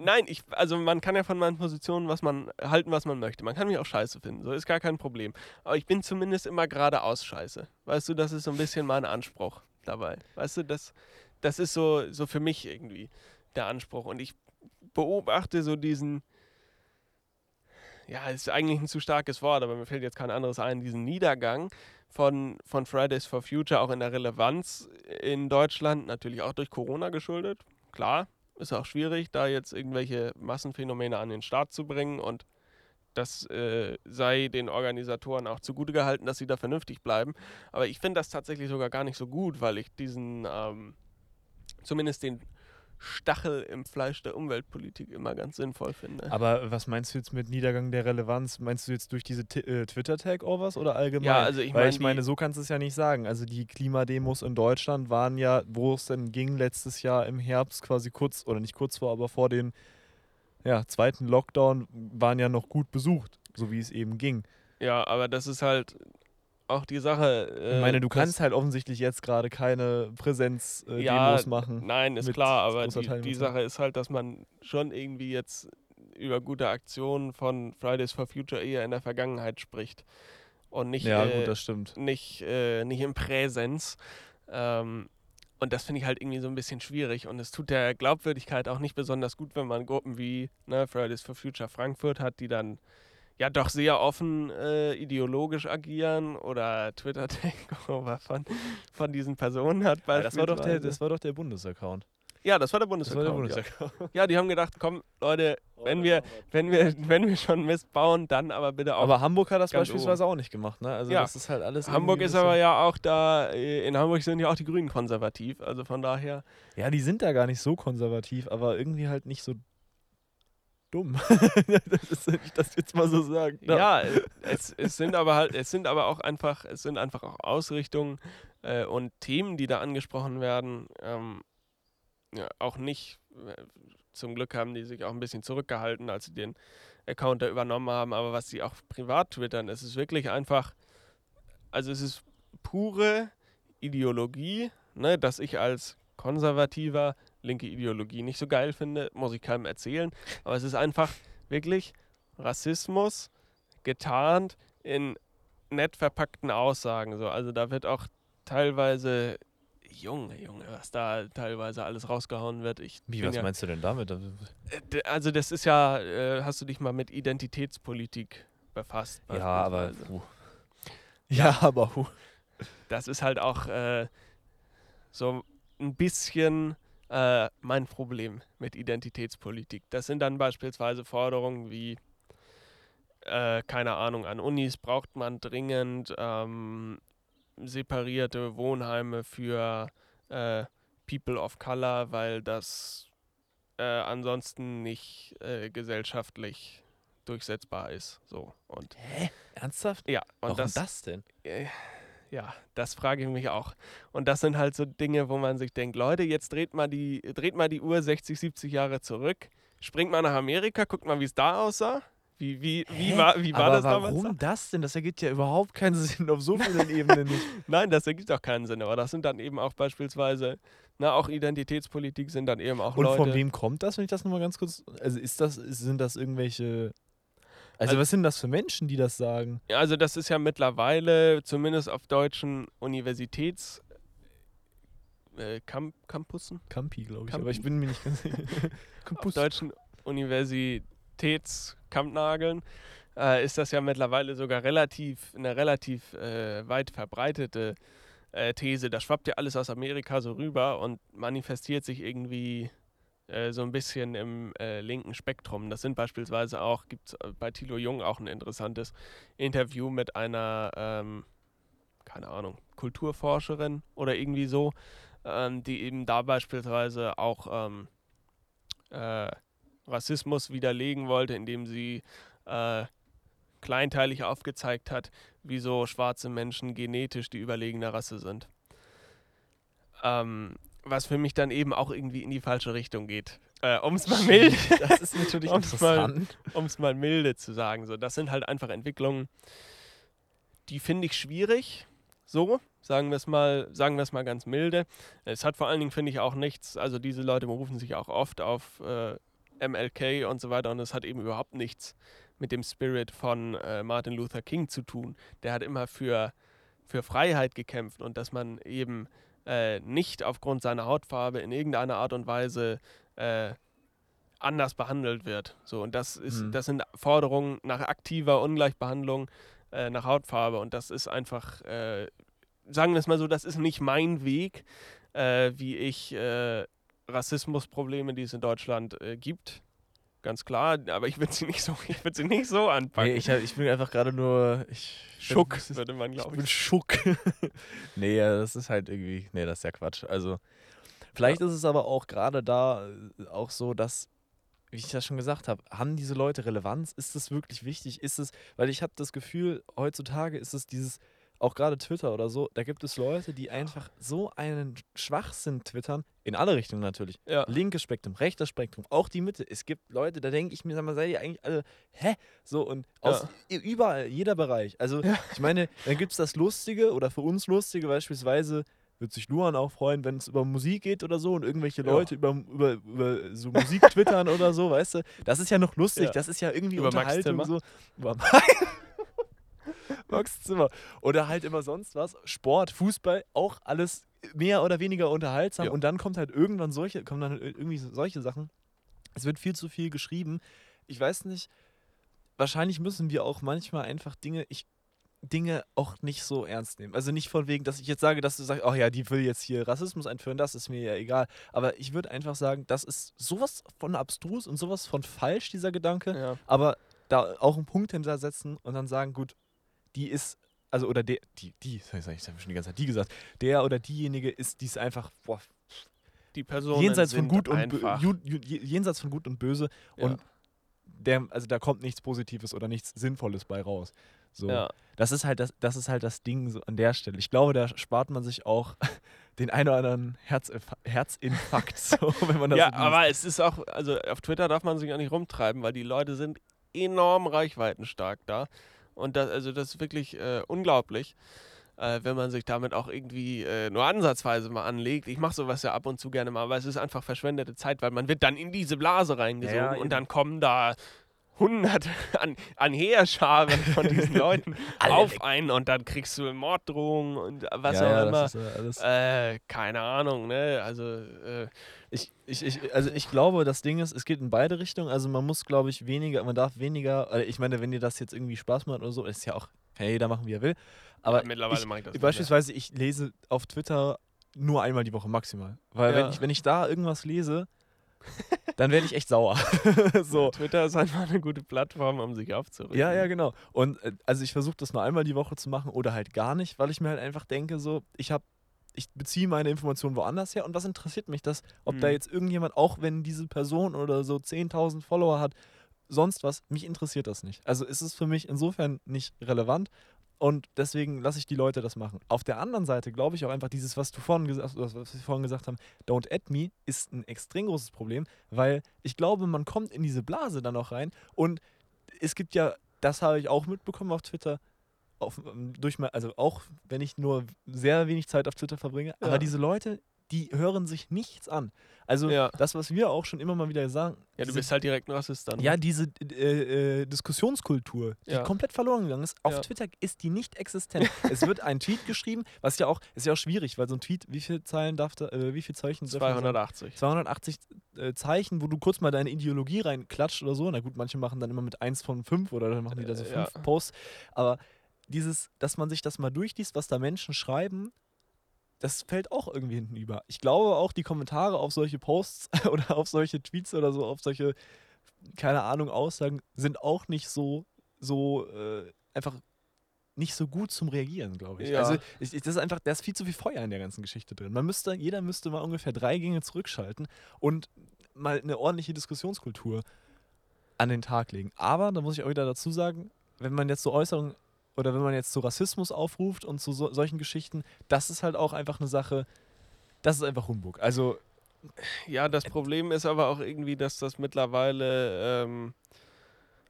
Nein, ich, also man kann ja von meinen Positionen was man halten, was man möchte. Man kann mich auch scheiße finden, so ist gar kein Problem. Aber ich bin zumindest immer geradeaus scheiße. Weißt du, das ist so ein bisschen mein Anspruch dabei. Weißt du, das, das ist so, so für mich irgendwie der Anspruch. Und ich beobachte so diesen. Ja, ist eigentlich ein zu starkes Wort, aber mir fällt jetzt kein anderes ein, diesen Niedergang von, von Fridays for Future auch in der Relevanz in Deutschland, natürlich auch durch Corona geschuldet. Klar, ist auch schwierig, da jetzt irgendwelche Massenphänomene an den Start zu bringen und das äh, sei den Organisatoren auch zugute gehalten, dass sie da vernünftig bleiben. Aber ich finde das tatsächlich sogar gar nicht so gut, weil ich diesen, ähm, zumindest den Stachel im Fleisch der Umweltpolitik immer ganz sinnvoll finde. Aber was meinst du jetzt mit Niedergang der Relevanz? Meinst du jetzt durch diese äh, Twitter-Takeovers oder allgemein? Ja, also ich Weil mein, ich meine, so kannst du es ja nicht sagen. Also die Klimademos in Deutschland waren ja, wo es denn ging, letztes Jahr im Herbst quasi kurz, oder nicht kurz vor, aber vor den ja, zweiten Lockdown, waren ja noch gut besucht, so wie es eben ging. Ja, aber das ist halt auch die Sache. Äh, ich meine, du kannst halt offensichtlich jetzt gerade keine Präsenz-Demos Ja, machen. Nein, ist klar, aber die, die. Sache ist halt, dass man schon irgendwie jetzt über gute Aktionen von Fridays for Future eher in der Vergangenheit spricht und nicht, Ja, äh, gut, das stimmt. nicht, äh, nicht im Präsens. Ähm, und das finde ich halt irgendwie so ein bisschen schwierig und es tut der Glaubwürdigkeit auch nicht besonders gut, wenn man Gruppen wie ne, Fridays for Future Frankfurt hat, die dann ja doch sehr offen äh, ideologisch agieren oder Twitter-Takeover von, von diesen Personen hat. Ja, das, war doch der, das war doch der Bundesaccount. Ja, das war der Bundesaccount. ja. Bundesaccount. Ja, die haben gedacht, komm, Leute, wenn wir, wenn wir, wenn wir schon Mist bauen, dann aber bitte auch. Aber Hamburg hat das beispielsweise auch nicht gemacht, ne? Also Ja. das ist halt alles. Hamburg ist aber ja auch da, äh, in Hamburg sind ja auch die Grünen konservativ, also von daher. Ja, die sind da gar nicht so konservativ, aber irgendwie halt nicht so dumm. das ist, wenn ich das jetzt mal so sagen. darf. Ja, es, es sind aber halt, es sind aber auch einfach, es sind einfach auch Ausrichtungen äh, und Themen, die da angesprochen werden, ähm, ja, auch nicht. Äh, zum Glück haben die sich auch ein bisschen zurückgehalten, als sie den Account da übernommen haben, aber was sie auch privat twittern, es ist wirklich einfach, also es ist pure Ideologie, ne, dass ich als konservativer linke Ideologie nicht so geil finde, muss ich keinem erzählen, aber es ist einfach wirklich Rassismus getarnt in nett verpackten Aussagen. So. Also da wird auch teilweise, Junge, Junge, was da teilweise alles rausgehauen wird. Ich Wie, was ja, meinst du denn damit? äh, d- Also das ist ja, äh, hast du dich mal mit Identitätspolitik befasst? Ja, aber. Huh. Ja, aber. Huh. das ist halt auch äh, so ein bisschen äh, mein Problem mit Identitätspolitik. Das sind dann beispielsweise Forderungen wie, äh, keine Ahnung, an Unis braucht man dringend ähm, separierte Wohnheime für äh, People of Color, weil das äh, ansonsten nicht äh, gesellschaftlich durchsetzbar ist. So und Hä? Ernsthaft? ja, und Warum das, das denn? Ja, das frage ich mich auch. Und das sind halt so Dinge, wo man sich denkt, Leute, jetzt dreht mal die, dreht mal die Uhr 60, 70 Jahre zurück, springt mal nach Amerika, guckt mal, wie es da aussah. Wie, wie, wie Hä? war, wie war aber das damals? warum da? das denn? Das ergibt ja überhaupt keinen Sinn auf so vielen Ebenen nicht. Nein, das ergibt auch keinen Sinn. Aber das sind dann eben auch beispielsweise, na, auch Identitätspolitik sind dann eben auch Und Leute. von wem kommt das, wenn ich das nochmal ganz kurz. Also ist das, sind das irgendwelche. Also, Also- was sind das für Menschen, die das sagen? Ja, Also das ist ja mittlerweile, zumindest auf deutschen Universitätsebene, äh, Camp Campussen, Campi, glaube ich. Campi. Aber ich bin mir nicht ganz sicher. auf deutschen Universitätskampnageln, äh, ist das ja mittlerweile sogar relativ, eine relativ äh, weit verbreitete äh, These. Das schwappt ja alles aus Amerika so rüber und manifestiert sich irgendwie äh, so ein bisschen im äh, linken Spektrum. Das sind beispielsweise auch, gibt es bei Thilo Jung auch ein interessantes Interview mit einer, ähm, keine Ahnung, Kulturforscherin oder irgendwie so, ähm, die eben da beispielsweise auch ähm, äh, Rassismus widerlegen wollte, indem sie äh, kleinteilig aufgezeigt hat, wieso schwarze Menschen genetisch die überlegene Rasse sind. Ähm, was für mich dann eben auch irgendwie in die falsche Richtung geht. Äh, um es mal milde, Das ist natürlich Um's interessant. um es mal milde zu sagen. So, das sind halt einfach Entwicklungen, die finde ich schwierig. So, sagen wir es mal, sagen wir es mal ganz milde. Es hat vor allen Dingen, finde ich, auch nichts, also diese Leute berufen sich auch oft auf äh, MLK und so weiter und es hat eben überhaupt nichts mit dem Spirit von äh, Martin Luther King zu tun. Der hat immer für, für Freiheit gekämpft und dass man eben äh, nicht aufgrund seiner Hautfarbe in irgendeiner Art und Weise äh, anders behandelt wird. So, und das ist, Mhm. das sind Forderungen nach aktiver Ungleichbehandlung äh, nach Hautfarbe und das ist einfach, äh, sagen wir es mal so, das ist nicht mein Weg, äh, wie ich Rassismusprobleme, die es in Deutschland gibt. Ganz klar, aber ich würde sie nicht so, ich würde sie nicht so anpacken. Nee, ich, ich bin einfach gerade nur. Ich, Schuck, das ist- würde man Ich glaube bin ich. Schuck. nee, ja, das ist halt irgendwie. Nee, das ist ja Quatsch. Also, vielleicht ist es aber auch gerade da äh, auch so, dass, wie ich das schon gesagt habe, haben diese Leute Relevanz? Ist es wirklich wichtig? Ist es, weil ich habe das Gefühl, heutzutage ist es dieses, auch gerade Twitter oder so, da gibt es Leute, die einfach so einen Schwachsinn twittern, in alle Richtungen natürlich. Ja. Linkes Spektrum, rechtes Spektrum, auch die Mitte. Es gibt Leute, da denke ich mir, sag mal, seid ihr eigentlich alle, hä? So und aus überall, jeder Bereich. Also ich meine, dann gibt es das Lustige oder für uns Lustige beispielsweise, wird sich Luan auch freuen, wenn es über Musik geht oder so und irgendwelche Ja. Leute über, über, über so Musik twittern oder so, weißt du? Das ist ja noch lustig, Ja. das ist ja irgendwie Über Max Unterhaltung Zimmer. so. Über Max Zimmer. Oder halt immer sonst was. Sport, Fußball, auch alles mehr oder weniger unterhaltsam. Ja. Und dann kommt halt irgendwann solche, kommen dann irgendwie so- solche Sachen. Es wird viel zu viel geschrieben. Ich weiß nicht, wahrscheinlich müssen wir auch manchmal einfach Dinge, ich, Dinge auch nicht so ernst nehmen. Also nicht von wegen, dass ich jetzt sage, dass du sagst, ach ja, die will jetzt hier Rassismus einführen, das ist mir ja egal. Aber ich würde einfach sagen, das ist sowas von abstrus und sowas von falsch, dieser Gedanke Ja. aber da auch einen Punkt hintersetzen und dann sagen, gut, die ist, also oder der, die, die, ich habe schon die ganze Zeit die gesagt, der oder diejenige ist, die ist einfach, boah, Die Personen jenseits von gut und jenseits von gut und böse Ja. und der, also da kommt nichts Positives oder nichts Sinnvolles bei raus. So. ja. Das ist halt das, das ist halt das Ding so an der Stelle. Ich glaube, da spart man sich auch den einen oder anderen Herzinf Herzinfarkt, so, wenn man das ja, so aber es ist auch, also auf Twitter darf man sich auch nicht rumtreiben, weil die Leute sind enorm reichweitenstark da. Und das, also das ist wirklich äh, unglaublich, äh, wenn man sich damit auch irgendwie äh, nur ansatzweise mal anlegt. Ich mache sowas ja ab und zu gerne mal, aber es ist einfach verschwendete Zeit, weil man wird dann in diese Blase reingesogen Ja, und dann kommen da hunderte an, an Heerscharen von diesen Leuten auf einen und dann kriegst du Morddrohungen und was ja, auch ja, immer. das ist ja alles. Äh, keine Ahnung, ne? Also, äh, Ich, ich, ich, also ich glaube, das Ding ist, es geht in beide Richtungen. Also man muss, glaube ich, weniger, man darf weniger, also ich meine, wenn dir das jetzt irgendwie Spaß macht oder so, ist ja auch, ja jeder machen, wie er will. Aber mittlerweile ich, mache ich das beispielsweise, ich lese auf Twitter nur einmal die Woche maximal. Weil wenn, Ja. ich, wenn ich da irgendwas lese, dann werde ich echt sauer. so. Twitter ist einfach eine gute Plattform, um sich aufzuregen. Ja, ja, genau. Und äh, also ich versuche das nur einmal die Woche zu machen oder halt gar nicht, weil ich mir halt einfach denke, so, ich habe, ich beziehe meine Informationen woanders her und was interessiert mich das, ob da Mhm. jetzt irgendjemand, auch wenn diese Person oder so 10.000 Follower hat, sonst was, mich interessiert das nicht. Also ist es für mich insofern nicht relevant und deswegen lasse ich die Leute das machen. Auf der anderen Seite glaube ich auch einfach, dieses, was du vorhin gesagt was wir vorhin gesagt haben, Don't Add Me, ist ein extrem großes Problem, weil ich glaube, man kommt in diese Blase dann auch rein und es gibt ja, das habe ich auch mitbekommen auf Twitter, auf, durch mein, also auch wenn ich nur sehr wenig Zeit auf Twitter verbringe, Ja. aber diese Leute, die hören sich nichts an. Also Ja. das, was wir auch schon immer mal wieder sagen, Ja, du diese- bist halt direkt ein Rassist dann. ja, diese äh, äh, Diskussionskultur, die Ja. komplett verloren gegangen ist, auf Ja. Twitter ist die nicht existent. es wird ein Tweet geschrieben, was ja auch, ist ja auch schwierig, weil so ein Tweet, wie viele Zeilen darf da, äh, wie viele Zeichen darf man sagen? 280. 280 äh, Zeichen, wo du kurz mal deine Ideologie reinklatscht oder so. Na gut, manche machen dann immer mit 1 von 5 oder dann machen die da so Äh, 5 ja. Posts. Aber dieses, dass man sich das mal durchliest, was da Menschen schreiben, das fällt auch irgendwie hinten über. Ich glaube auch, die Kommentare auf solche Posts oder auf solche Tweets oder so, auf solche, keine Ahnung, Aussagen, sind auch nicht so, so äh, einfach nicht so gut zum Reagieren, glaube ich. Ja. Also ich, ich, das ist einfach, da ist viel zu viel Feuer in der ganzen Geschichte drin. Man müsste, jeder müsste mal ungefähr drei Gänge zurückschalten und mal eine ordentliche Diskussionskultur an den Tag legen. Aber da muss ich auch wieder dazu sagen, wenn man jetzt so Äußerungen oder wenn man jetzt zu Rassismus aufruft und zu so, solchen Geschichten, das ist halt auch einfach eine Sache, das ist einfach Humbug. Also Ja, das Problem ist aber auch irgendwie, dass das mittlerweile ähm,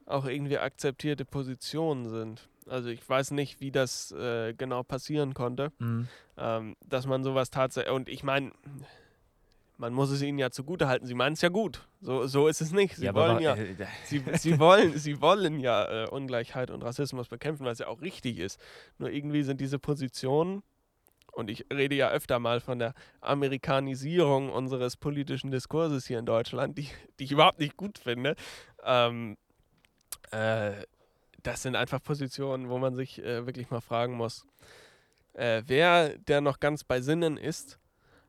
auch irgendwie akzeptierte Positionen sind. Also ich weiß nicht, wie das äh, genau passieren konnte, ähm, dass man sowas tatsächlich. Und ich meine, man muss es ihnen ja zugutehalten. Sie meinen es ja gut. So, so ist es nicht. Sie wollen ja. äh, Sie, sie, wollen, sie wollen ja äh, Ungleichheit und Rassismus bekämpfen, was ja auch richtig ist. Nur irgendwie sind diese Positionen, und ich rede ja öfter mal von der Amerikanisierung unseres politischen Diskurses hier in Deutschland, die, die ich überhaupt nicht gut finde. Ähm, äh, das sind einfach Positionen, wo man sich äh, wirklich mal fragen muss, äh, wer, der noch ganz bei Sinnen ist,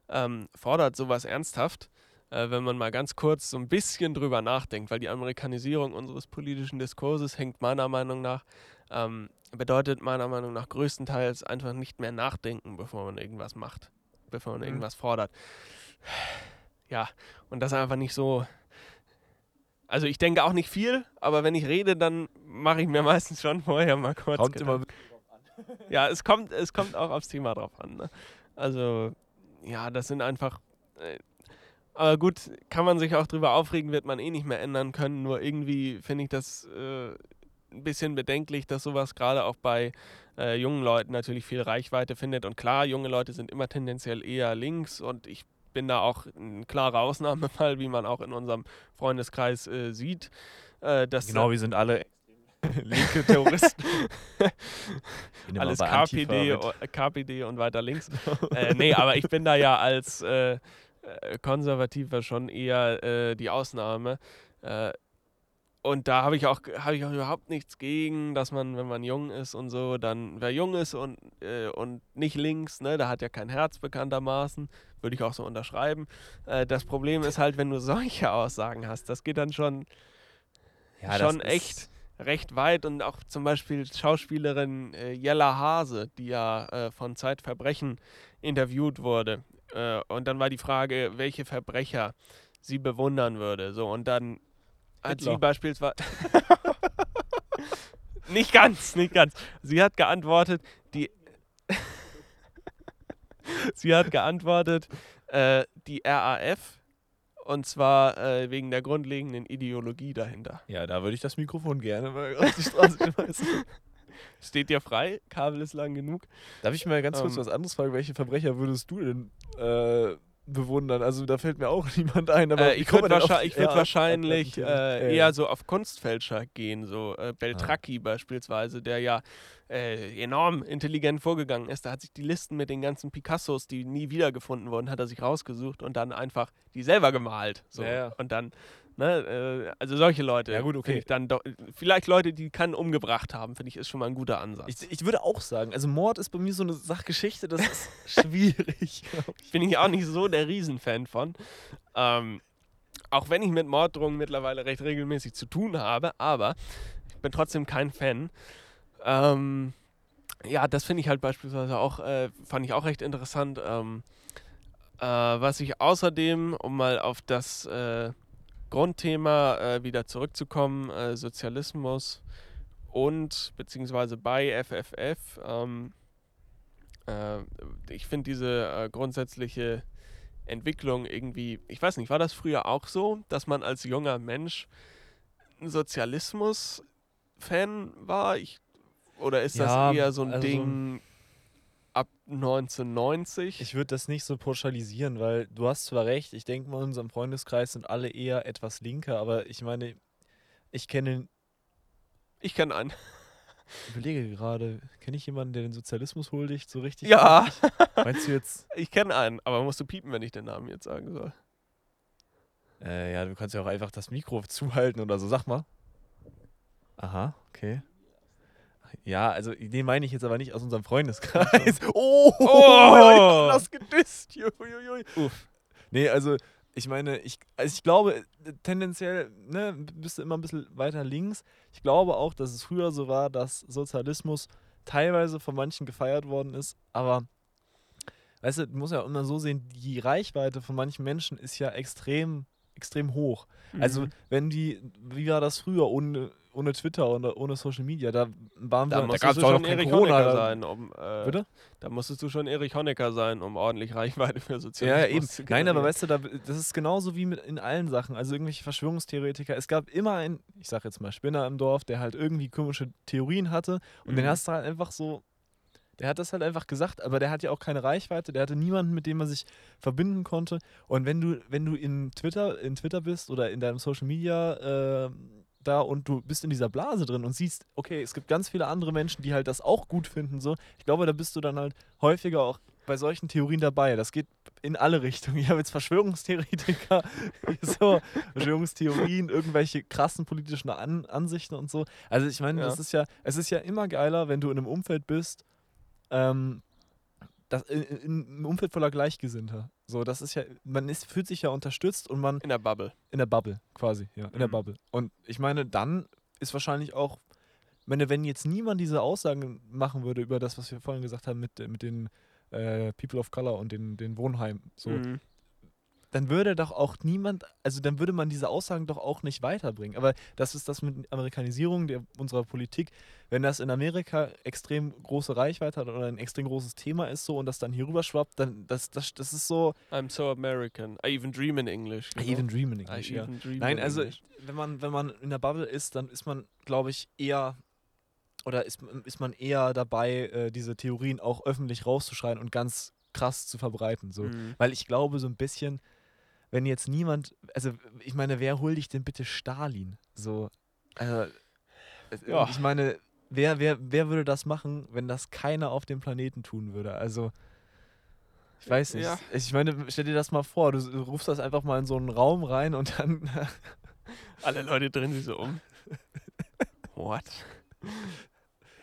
ähm, fordert sowas ernsthaft äh, wenn man mal ganz kurz so ein bisschen drüber nachdenkt, weil die Amerikanisierung unseres politischen Diskurses hängt meiner Meinung nach, ähm, bedeutet meiner Meinung nach größtenteils einfach nicht mehr nachdenken, bevor man irgendwas macht, bevor man Mhm. irgendwas fordert. Ja, und das einfach nicht so. Also ich denke auch nicht viel, aber wenn ich rede, dann mache ich mir meistens schon vorher mal kurz. Kommt immer. Ja, es kommt, es kommt auch aufs Thema drauf an. Ne? Also, ja, das sind einfach. Äh, aber gut, kann man sich auch drüber aufregen, wird man eh nicht mehr ändern können. Nur irgendwie finde ich das äh, ein bisschen bedenklich, dass sowas gerade auch bei äh, jungen Leuten natürlich viel Reichweite findet. Und klar, junge Leute sind immer tendenziell eher links und ich bin da auch ein klarer Ausnahmefall, wie man auch in unserem Freundeskreis äh, sieht. Äh, dass Genau, wir sind alle linke Terroristen. Alles KPD, o- äh, KPD und weiter links. äh, nee, aber ich bin da ja als äh, äh, Konservativer schon eher äh, die Ausnahme. Äh, und da habe ich auch habe ich auch überhaupt nichts gegen, dass man, wenn man jung ist und so, dann wer jung ist und, äh, und nicht links, ne, der hat ja kein Herz bekanntermaßen, würde ich auch so unterschreiben. Äh, das Problem ist halt, wenn du solche Aussagen hast, das geht dann schon Ja, schon ist- echt recht weit und auch zum Beispiel Schauspielerin äh, Jella Hase, die ja äh, von Zeitverbrechen interviewt wurde. Äh, und dann war die Frage, welche Verbrecher sie bewundern würde. So, und dann hat sie beispielsweise. nicht ganz, nicht ganz. Sie hat geantwortet, die. sie hat geantwortet, äh, die RAF. Und zwar äh, wegen der grundlegenden Ideologie dahinter. Ja, da würde ich das Mikrofon gerne mal auf die Straße schmeißen. Steht dir frei, Kabel ist lang genug. Darf ich mal ganz kurz Ähm. was anderes fragen? Welche Verbrecher würdest du denn äh, bewundern? Also da fällt mir auch niemand ein. Aber Äh, ich würde auf wahrscheinlich, ich würd RAF wahrscheinlich äh, Ja. eher so auf Kunstfälscher gehen, so äh, Beltracchi beispielsweise, der ja äh, enorm intelligent vorgegangen ist. Da hat sich die Listen mit den ganzen Picassos, die nie wiedergefunden wurden, hat er sich rausgesucht und dann einfach die selber gemalt. So. Ja, ja. Und dann, ne, äh, also solche Leute. Ja, gut, okay. dann doch, vielleicht Leute, die keinen umgebracht haben, finde ich, ist schon mal ein guter Ansatz. Ich, ich würde auch sagen, also Mord ist bei mir so eine Sachgeschichte, das ist schwierig. ich. bin ich auch nicht so der Riesenfan von. Ähm, auch wenn ich mit Morddrohungen mittlerweile recht regelmäßig zu tun habe, aber ich bin trotzdem kein Fan. Ähm, ja, das finde ich halt beispielsweise auch, äh, fand ich auch recht interessant. Ähm, äh, was ich außerdem, um mal auf das äh, Grundthema äh, wieder zurückzukommen, äh, Sozialismus und beziehungsweise bei FFF, ähm, äh, ich finde diese äh, grundsätzliche Entwicklung irgendwie, ich weiß nicht, war das früher auch so, dass man als junger Mensch ein Sozialismus-Fan war? Ich, oder ist Ja, das eher so ein also- Ding ab 1990. Ich würde das nicht so pauschalisieren, weil du hast zwar recht, ich denke mal, in unserem Freundeskreis sind alle eher etwas linker, aber ich meine, ich kenne, ich kenne einen. ich überlege gerade, kenne ich jemanden, der den Sozialismus huldigt, so richtig? Ja, Meinst du jetzt? ich kenne einen, aber musst du piepen, wenn ich den Namen jetzt sagen soll. Äh, ja, du kannst ja auch einfach das Mikro zuhalten oder so, sag mal. Aha, okay. Ja, also den meine ich jetzt aber nicht aus unserem Freundeskreis. Oh, Oh! das gedisst. Uff. Nee, also ich meine, ich, also ich glaube äh, tendenziell, ne, bist du immer ein bisschen weiter links. Ich glaube auch, dass es früher so war, dass Sozialismus teilweise von manchen gefeiert worden ist, aber weißt du, du musst ja immer so sehen, die Reichweite von manchen Menschen ist ja extrem, extrem hoch. Also, Mhm. wenn die, wie war das früher ohne, ohne Twitter und ohne Social Media? Da waren da wir, schon noch kein Erich Corona, Honecker da- sein, um. Äh, Bitte? Da musstest du schon Erich Honecker sein, um ordentlich Reichweite für Ja, Sozialismus eben. zu Nein, aber weißt du, da, das ist genauso wie mit in allen Sachen. Also irgendwelche Verschwörungstheoretiker. Es gab immer einen, ich sag jetzt mal Spinner im Dorf, der halt irgendwie komische Theorien hatte und den Mhm. hast du halt einfach so. Der hat das halt einfach gesagt, aber der hat ja auch keine Reichweite, der hatte niemanden, mit dem er sich verbinden konnte. Und wenn du, wenn du in Twitter, in Twitter bist oder in deinem Social Media äh, da und du bist in dieser Blase drin und siehst, okay, es gibt ganz viele andere Menschen, die halt das auch gut finden, so, ich glaube, da bist du dann halt häufiger auch bei solchen Theorien dabei. Das geht in alle Richtungen. Ich habe jetzt Verschwörungstheoretiker, so, Verschwörungstheorien, irgendwelche krassen politischen An Ansichten und so. Also ich meine, Ja. das ist ja, es ist ja immer geiler, wenn du in einem Umfeld bist, ähm, das, in, in, einem Umfeld voller Gleichgesinnter. So, das ist ja, man ist, fühlt sich ja unterstützt und man In der Bubble. in der Bubble quasi, ja, in der Mhm. Bubble. Und ich meine, dann ist wahrscheinlich auch, meine, wenn jetzt niemand diese Aussagen machen würde über das, was wir vorhin gesagt haben mit, mit den äh, People of Color und den, den Wohnheimen, so, Mhm. Dann würde doch auch niemand, also dann würde man diese Aussagen doch auch nicht weiterbringen. Aber das ist das mit Amerikanisierung der, unserer Politik. Wenn das in Amerika extrem große Reichweite hat oder ein extrem großes Thema ist so und das dann hier rüber schwappt, dann das, das, das ist so I'm so American. I even dream in English. you know? even dream in I English, ja. even dream Nein, in also English. wenn man, wenn man in der Bubble ist, dann ist man, glaube ich, eher oder ist, ist man eher dabei, äh, diese Theorien auch öffentlich rauszuschreien und ganz krass zu verbreiten. So. Mhm. Weil ich glaube, so ein bisschen, wenn jetzt niemand, also ich meine, wer huldigt denn bitte Stalin? So, also, Ja. ich meine, wer, wer, wer würde das machen, wenn das keiner auf dem Planeten tun würde? Also, ich weiß nicht. Ja. Ich meine, stell dir das mal vor, du, du rufst das einfach mal in so einen Raum rein und dann Alle Leute drehen sich so um. What?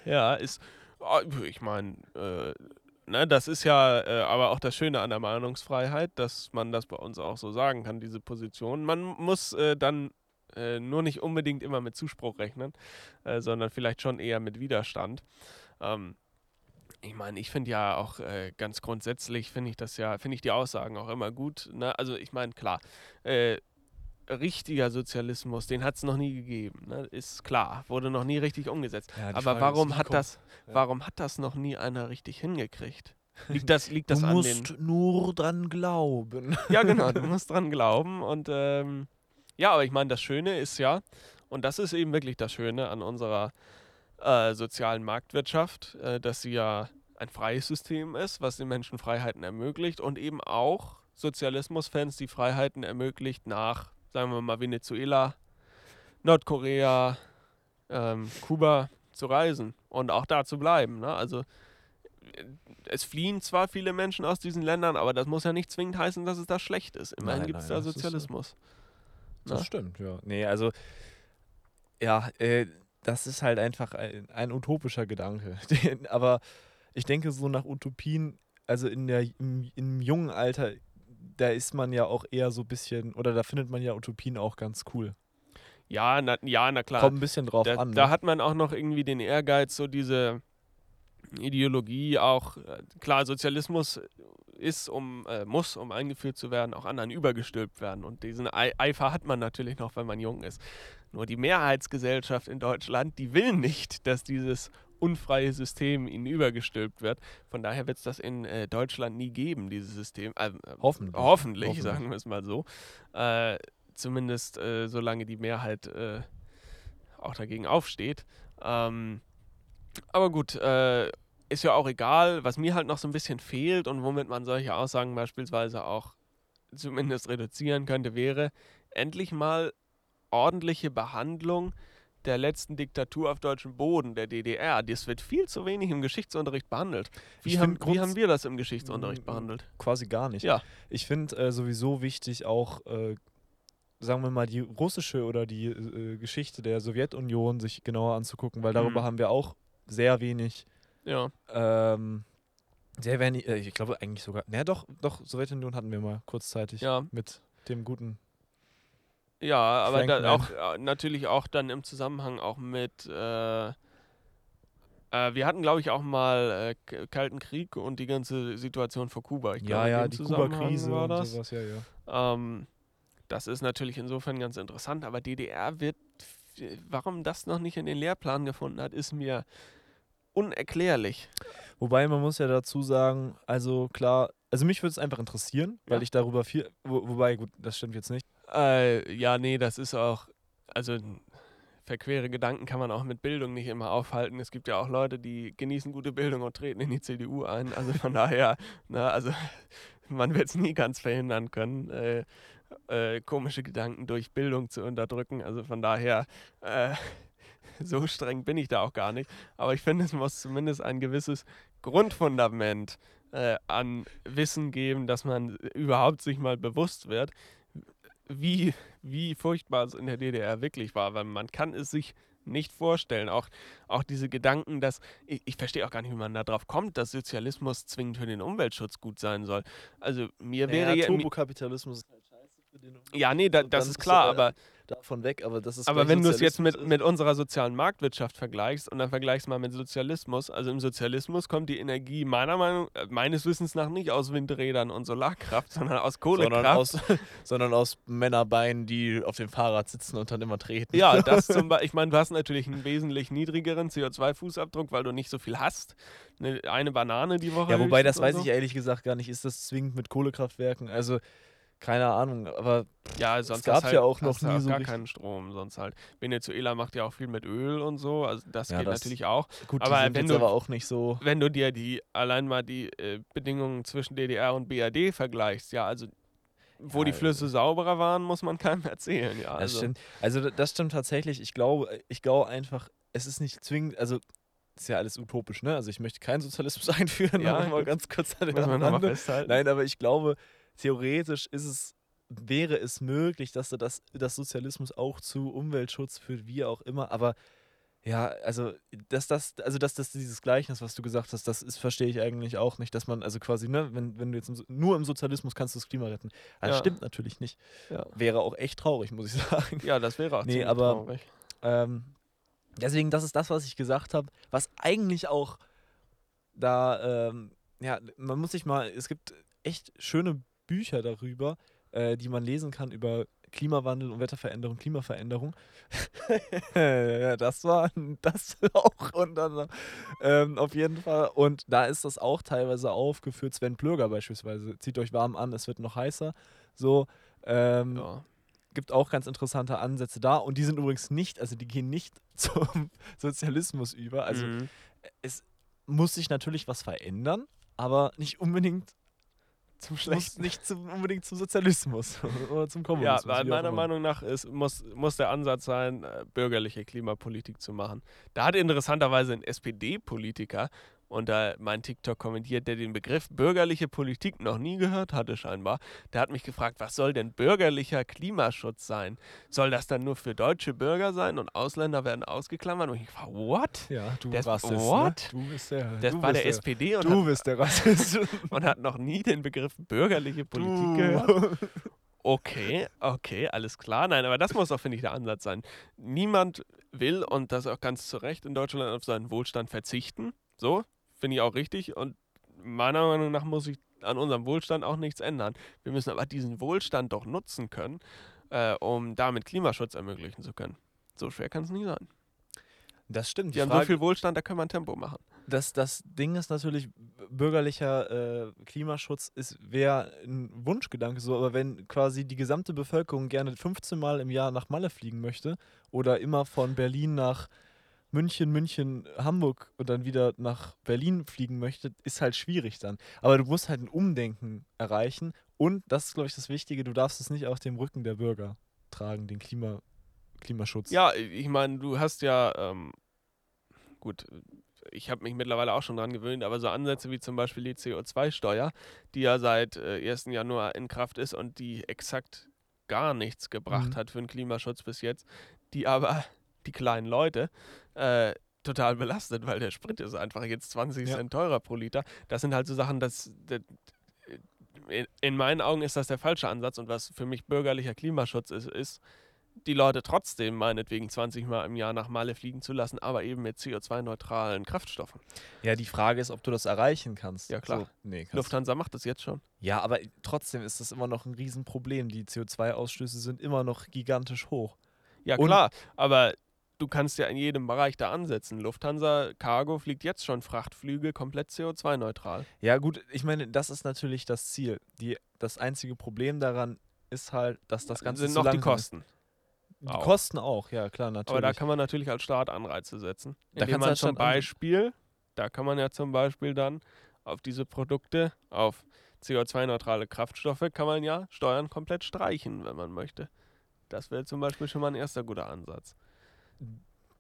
Ja, ist. oh, Ich meine, äh, ne, das ist ja äh, aber auch das Schöne an der Meinungsfreiheit, dass man das bei uns auch so sagen kann, diese Position. Man muss äh, dann äh, nur nicht unbedingt immer mit Zuspruch rechnen, äh, sondern vielleicht schon eher mit Widerstand. Ähm, ich meine, ich finde ja auch äh, ganz grundsätzlich finde ich das ja, finde ich die Aussagen auch immer gut. Ne? Also ich meine, klar, äh, richtiger Sozialismus, den hat es noch nie gegeben. Ne? Ist klar, wurde noch nie richtig umgesetzt. Ja, Aber Frage warum hat das, Ja. warum hat das noch nie einer richtig hingekriegt? Liegt das, liegt das du an musst den. nur dran glauben. Ja, genau, du musst dran glauben. Und ähm, ja, aber ich meine, das Schöne ist ja, und das ist eben wirklich das Schöne an unserer äh, sozialen Marktwirtschaft, äh, dass sie ja ein freies System ist, was den Menschen Freiheiten ermöglicht und eben auch Sozialismusfans die Freiheiten ermöglicht nach, sagen wir mal, Venezuela, Nordkorea, ähm, Kuba zu reisen und auch da zu bleiben. Ne? Also äh, es fliehen zwar viele Menschen aus diesen Ländern, aber das muss ja nicht zwingend heißen, dass es da schlecht ist. Immerhin gibt es da das ist so. Sozialismus. Das Ne? stimmt, ja. Nee, also, ja, äh, das ist halt einfach ein, ein utopischer Gedanke. Aber ich denke, so nach Utopien, also in der, im, im jungen Alter, da ist man ja auch eher so ein bisschen, oder da findet man ja Utopien auch ganz cool. Ja, na, ja, na klar. Kommt ein bisschen drauf da, an. da ne? hat man auch noch irgendwie den Ehrgeiz, so diese Ideologie auch, äh, klar, Sozialismus ist, um, äh, muss, um eingeführt zu werden, auch anderen übergestülpt werden. Und diesen Ei Eifer hat man natürlich noch, wenn man jung ist. Nur die Mehrheitsgesellschaft in Deutschland, die will nicht, dass dieses unfreie System ihnen übergestülpt wird. Von daher wird es das in äh, Deutschland nie geben, dieses System. Äh, äh, Hoffentlich. Hoffentlich, Hoffentlich. sagen wir es mal so. Äh, zumindest äh, solange die Mehrheit äh, auch dagegen aufsteht. Ähm, aber gut, ist ja auch egal, was mir halt noch so ein bisschen fehlt und womit man solche Aussagen beispielsweise auch zumindest reduzieren könnte, wäre endlich mal ordentliche Behandlung der letzten Diktatur auf deutschem Boden, der DDR. Das wird viel zu wenig im Geschichtsunterricht behandelt. Wie, haben, wie haben wir das im Geschichtsunterricht Mm, behandelt? Quasi gar nicht. Ja. Ich finde äh, sowieso wichtig auch, äh, sagen wir mal, die russische oder die äh, Geschichte der Sowjetunion sich genauer anzugucken, weil darüber Mhm. haben wir auch sehr wenig, Ja. ähm, sehr wenig, äh, ich glaube eigentlich sogar, naja doch, doch, Sowjetunion hatten wir mal kurzzeitig Ja. mit dem guten. Ja, aber Frank da Man. auch äh, natürlich auch dann im Zusammenhang auch mit äh, äh, wir hatten, glaube ich, auch mal äh, Kalten Krieg und die ganze Situation vor Kuba. Ich ja, glaube, in ja, die Kuba-Krise war und das. sowas, ja, ja. Ähm, das ist natürlich insofern ganz interessant, aber DDR wird, warum das noch nicht in den Lehrplan gefunden hat, ist mir unerklärlich. Wobei man muss ja dazu sagen, also klar, also mich würde es einfach interessieren, weil Ja. ich darüber viel, wo, wobei, gut, das stimmt jetzt nicht. Äh, ja, nee, das ist auch, also verquere Gedanken kann man auch mit Bildung nicht immer aufhalten. Es gibt ja auch Leute, die genießen gute Bildung und treten in die CDU ein. Also von daher, na, also man wird es nie ganz verhindern können, äh, äh, komische Gedanken durch Bildung zu unterdrücken. Also von daher, äh, so streng bin ich da auch gar nicht. Aber ich finde, es muss zumindest ein gewisses Grundfundament äh, an Wissen geben, dass man überhaupt sich mal bewusst wird, wie, wie furchtbar es in der DDR wirklich war, weil man kann es sich nicht vorstellen. Auch, auch diese Gedanken, dass ich, ich verstehe auch gar nicht, wie man da drauf kommt, dass Sozialismus zwingend für den Umweltschutz gut sein soll. Also mir wäre ja, Turbokapitalismus ist halt scheiße für den ja nee, da, Und das ist klar, aber davon weg, aber das ist Aber wenn du es jetzt mit, mit unserer sozialen Marktwirtschaft vergleichst und dann vergleichst mal mit Sozialismus, also im Sozialismus kommt die Energie meiner Meinung, äh, meines Wissens nach nicht aus Windrädern und Solarkraft, sondern aus ist, sondern Kohlekraft. aus, sondern aus Männerbeinen, die auf dem Fahrrad sitzen und dann immer treten. ja, das zum Beispiel, ich meine, du hast natürlich einen wesentlich niedrigeren CO2-Fußabdruck, weil du nicht so viel hast. Eine, eine Banane die Woche. Ja, wobei, das weiß oder ich so. ehrlich gesagt gar nicht. Ist das zwingend mit Kohlekraftwerken? Also, keine Ahnung, aber Ja, sonst gab's hast halt, ja auch noch nie auch so gar richtig- keinen Strom, sonst halt. Venezuela macht ja auch viel mit Öl und so, also das Ja, geht das- natürlich auch. gut, Aber wenn du- aber auch nicht so. wenn du dir die allein mal die äh, Bedingungen zwischen DDR und BRD vergleichst, ja, also wo Ja, die Flüsse sauberer waren, muss man keinem erzählen, ja. Das Also, stimmt. Also das stimmt tatsächlich. Ich glaube, ich glaube einfach, es ist nicht zwingend, also ist ja alles utopisch, ne? Also ich möchte keinen Sozialismus einführen, Ja, mal ganz kurz an den Rande. Nein, aber ich glaube, theoretisch ist es, wäre es möglich, dass du das, das Sozialismus auch zu Umweltschutz führt, wie auch immer, aber ja, also dass das, also dass das dieses Gleichnis, was du gesagt hast, das ist, verstehe ich eigentlich auch nicht, dass man, also quasi, ne, wenn, wenn du jetzt im, nur im Sozialismus kannst du das Klima retten. Das Ja. stimmt natürlich nicht. Ja. Wäre auch echt traurig, muss ich sagen. Ja, das wäre auch Nee, aber- traurig. Ähm, deswegen, das ist das, was ich gesagt habe, was eigentlich auch da, ähm, ja, man muss sich mal, es gibt echt schöne Bücher darüber, äh, die man lesen kann über Klimawandel und Wetterveränderung, Klimaveränderung. ja, das war das auch und dann, ähm, auf jeden Fall. Und da ist das auch teilweise aufgeführt. Sven Plöger beispielsweise, zieht euch warm an, es wird noch heißer. So, ähm, Ja. gibt auch ganz interessante Ansätze da und die sind übrigens nicht, also die gehen nicht zum Sozialismus über. Also Mhm. es muss sich natürlich was verändern, aber nicht unbedingt zum muss Schlechten. nicht zum, unbedingt zum Sozialismus oder zum Ja, Kommunismus. auch meiner. Meinung nach ist, muss, muss der Ansatz sein, äh, bürgerliche Klimapolitik zu machen. Da hat interessanterweise ein SPD-Politiker unter mein TikTok kommentiert, der den Begriff bürgerliche Politik noch nie gehört hatte scheinbar. Der hat mich gefragt, was soll denn bürgerlicher Klimaschutz sein? Soll das dann nur für deutsche Bürger sein und Ausländer werden ausgeklammert? Und ich war, what? Ja, du Das- Rassist. what? Ne? Du bist der. Das du war bist der SPD und Du hat, bist der Rassist. und hat noch nie den Begriff bürgerliche Politik du. gehört. Okay, okay, alles klar. Nein, aber das muss auch, finde ich, der Ansatz sein. Niemand will, und das auch ganz zu Recht, in Deutschland auf seinen Wohlstand verzichten. So, finde ich auch richtig. Und meiner Meinung nach muss sich an unserem Wohlstand auch nichts ändern. Wir müssen aber diesen Wohlstand doch nutzen können, äh, um damit Klimaschutz ermöglichen zu können. So schwer kann es nie sein. Das stimmt. Die haben so viel Wohlstand, da können wir ein Tempo machen. das, das Ding ist natürlich, bürgerlicher äh, Klimaschutz ist wäre ein Wunschgedanke so, aber wenn quasi die gesamte Bevölkerung gerne 15 Mal im Jahr nach Malle fliegen möchte oder immer von Berlin nach München, München, Hamburg und dann wieder nach Berlin fliegen möchte, ist halt schwierig dann. Aber du musst halt ein Umdenken erreichen und das ist, glaube ich, das Wichtige, du darfst es nicht auf dem Rücken der Bürger tragen, den Klima, Klimaschutz. Ja, ich meine, du hast ja, ähm, gut, ich habe mich mittlerweile auch schon dran gewöhnt, aber so Ansätze wie zum Beispiel die CO2-Steuer, die ja seit äh, 1. Januar in Kraft ist und die exakt gar nichts gebracht Mhm. hat für den Klimaschutz bis jetzt, die aber die kleinen Leute äh, total belastet, weil der Sprit ist einfach jetzt 20 Ja. Cent teurer pro Liter. Das sind halt so Sachen, das, das in, in meinen Augen ist das der falsche Ansatz und was für mich bürgerlicher Klimaschutz ist, ist, die Leute trotzdem meinetwegen 20 Mal im Jahr nach Malle fliegen zu lassen, aber eben mit CO2-neutralen Kraftstoffen. Ja, die Frage ist, ob du das erreichen kannst. Ja, klar. So, nee, kannst Lufthansa macht das jetzt schon. Ja, aber trotzdem ist das immer noch ein Riesenproblem. Die CO2-Ausstöße sind immer noch gigantisch hoch. Ja, Und- klar, aber du kannst ja in jedem Bereich da ansetzen. Lufthansa Cargo fliegt jetzt schon Frachtflüge komplett CO2-neutral. Ja, gut, ich meine, das ist natürlich das Ziel. Die, das einzige Problem daran ist halt, dass das Ganze sind noch die Kosten. Ist. Die auch. Kosten auch, ja, klar, natürlich. Aber da kann man natürlich als Staat Anreize setzen. Da du man halt zum Beispiel, da kann man ja zum Beispiel dann auf diese Produkte, auf CO2-neutrale Kraftstoffe, kann man ja Steuern komplett streichen, wenn man möchte. Das wäre zum Beispiel schon mal ein erster guter Ansatz.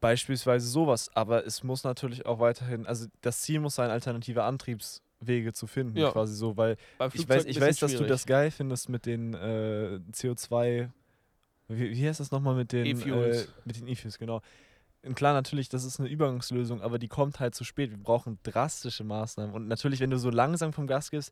Beispielsweise sowas, aber es muss natürlich auch weiterhin, also das Ziel muss sein, alternative Antriebswege zu finden, Ja. quasi so, weil ich weiß, ich weiß, dass du schwierig. das geil findest mit den äh, CO2, wie, wie heißt das nochmal mit den E-Fuels. Äh, mit den E-Fuels, genau. Klar, natürlich, das ist eine Übergangslösung, aber die kommt halt zu spät. Wir brauchen drastische Maßnahmen. Und natürlich, wenn du so langsam vom Gas gibst,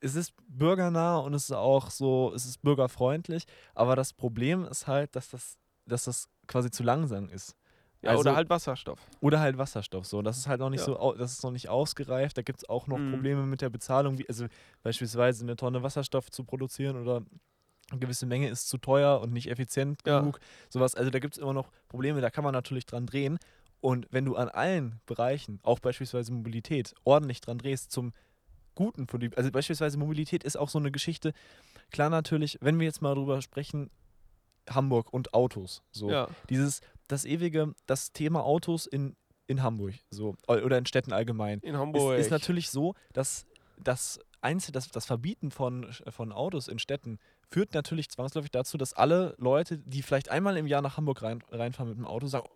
es ist bürgernah und es ist auch so, es ist bürgerfreundlich, aber das Problem ist halt, dass das, dass das quasi zu langsam ist. Ja, also- oder halt Wasserstoff. Oder halt Wasserstoff. So, das ist halt noch nicht Ja. so, das ist noch nicht ausgereift. Da gibt es auch noch Mhm. Probleme mit der Bezahlung, wie, also beispielsweise eine Tonne Wasserstoff zu produzieren oder eine gewisse Menge ist zu teuer und nicht effizient Ja. genug. Sowas. Also da gibt es immer noch Probleme, da kann man natürlich dran drehen. Und wenn du an allen Bereichen, auch beispielsweise Mobilität, ordentlich dran drehst zum Guten also beispielsweise Mobilität ist auch so eine Geschichte. Klar natürlich, wenn wir jetzt mal drüber sprechen, Hamburg und Autos. So Ja. dieses, das ewige, das Thema Autos in, in Hamburg, so, oder in Städten allgemein, In ist, Hamburg. ist natürlich so, dass das Einzel, das, das Verbieten von, von Autos in Städten führt natürlich zwangsläufig dazu, dass alle Leute, die vielleicht einmal im Jahr nach Hamburg rein, reinfahren mit dem Auto, sagen,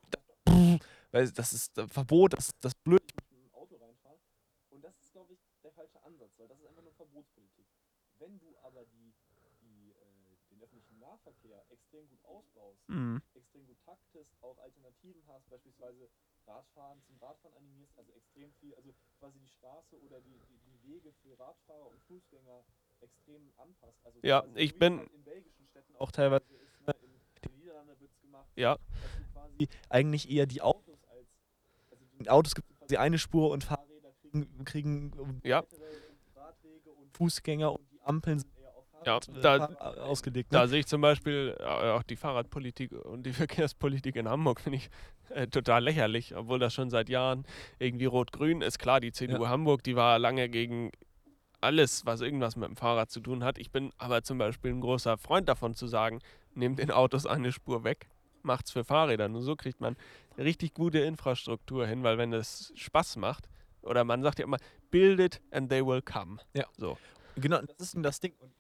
oh, weil das ist äh, Verbot, das ist das blöd. Und das ist, glaube ich, der falsche Ansatz, weil das ist einfach nur Verbotspolitik. Wenn du aber die, Nahverkehr extrem gut ausbaust, Mhm. extrem gut taktest, auch Alternativen hast, beispielsweise Radfahren zum Radfahren animierst, also extrem viel, also quasi die Straße oder die, die, die Wege für Radfahrer und Fußgänger extrem anpasst. Also Ja, quasi ich bin- halt in belgischen Städten auch teilweise ist, ne? in den Niederlanden wird es gemacht, Ja. quasi eigentlich eher die Autos als, also die Autos gibt es quasi eine Spur und Fahrräder kriegen, kriegen Ja. Radwege und Fußgänger und die Ampeln sind Ja, da- äh, Fahr- ausgelegt. Ne? Da sehe ich zum Beispiel äh, auch die Fahrradpolitik und die Verkehrspolitik in Hamburg, finde ich äh, total lächerlich, obwohl das schon seit Jahren irgendwie rot-grün ist. Klar, die CDU Ja. Hamburg, die war lange gegen alles, was irgendwas mit dem Fahrrad zu tun hat. Ich bin aber zum Beispiel ein großer Freund davon zu sagen, nehmt den Autos eine Spur weg, macht's für Fahrräder. Nur so kriegt man richtig gute Infrastruktur hin, weil wenn es Spaß macht, oder man sagt ja immer, build it and they will come. Ja. So. Genau, das ist das Ding. Und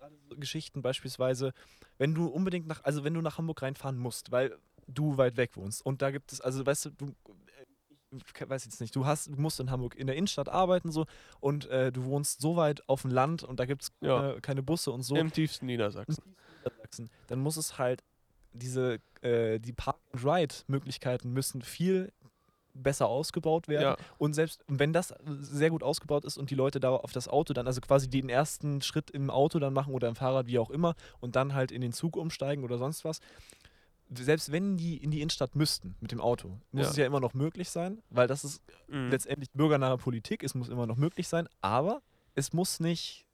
gerade so Geschichten beispielsweise, wenn du unbedingt nach, also wenn du nach Hamburg reinfahren musst, weil du weit weg wohnst und da gibt es, also weißt du, du äh, ich weiß jetzt nicht, du hast, du musst in Hamburg in der Innenstadt arbeiten so und äh, du wohnst so weit auf dem Land und da gibt es Ja. äh, keine Busse und so. Im tiefsten Niedersachsen. Niedersachsen, dann muss es halt diese, äh, die Park-and-Ride-Möglichkeiten müssen viel besser ausgebaut werden. Ja. Und selbst wenn das sehr gut ausgebaut ist und die Leute da auf das Auto dann, also quasi den ersten Schritt im Auto dann machen oder im Fahrrad, wie auch immer, und dann halt in den Zug umsteigen oder sonst was, selbst wenn die in die Innenstadt müssten mit dem Auto, muss Ja. es ja immer noch möglich sein, weil das ist Mhm. letztendlich bürgernahe Politik, es muss immer noch möglich sein, aber es muss nicht,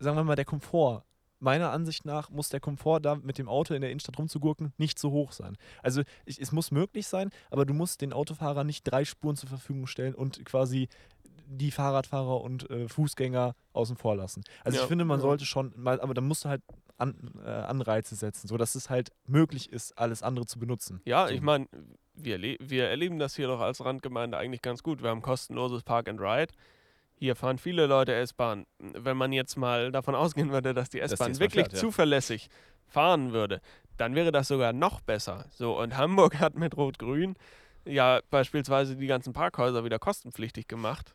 sagen wir mal, der Komfort. Meiner Ansicht nach muss der Komfort da mit dem Auto in der Innenstadt rumzugurken nicht so hoch sein. Also ich, es muss möglich sein, aber du musst den Autofahrer nicht drei Spuren zur Verfügung stellen und quasi die Fahrradfahrer und äh, Fußgänger außen vor lassen. Also Ja, ich finde, man sollte schon mal, aber da musst du halt an, äh, Anreize setzen, sodass es halt möglich ist, alles andere zu benutzen. Ja, So. ich meine, wir, wir erleben das hier doch als Randgemeinde eigentlich ganz gut. Wir haben kostenloses Park and Ride. Hier fahren viele Leute S-Bahn. Wenn man jetzt mal davon ausgehen würde, dass die S-Bahn S-Bahn wirklich fährt, ja. zuverlässig fahren würde, dann wäre das sogar noch besser. So, und Hamburg hat mit Rot-Grün ja beispielsweise die ganzen Parkhäuser wieder kostenpflichtig gemacht.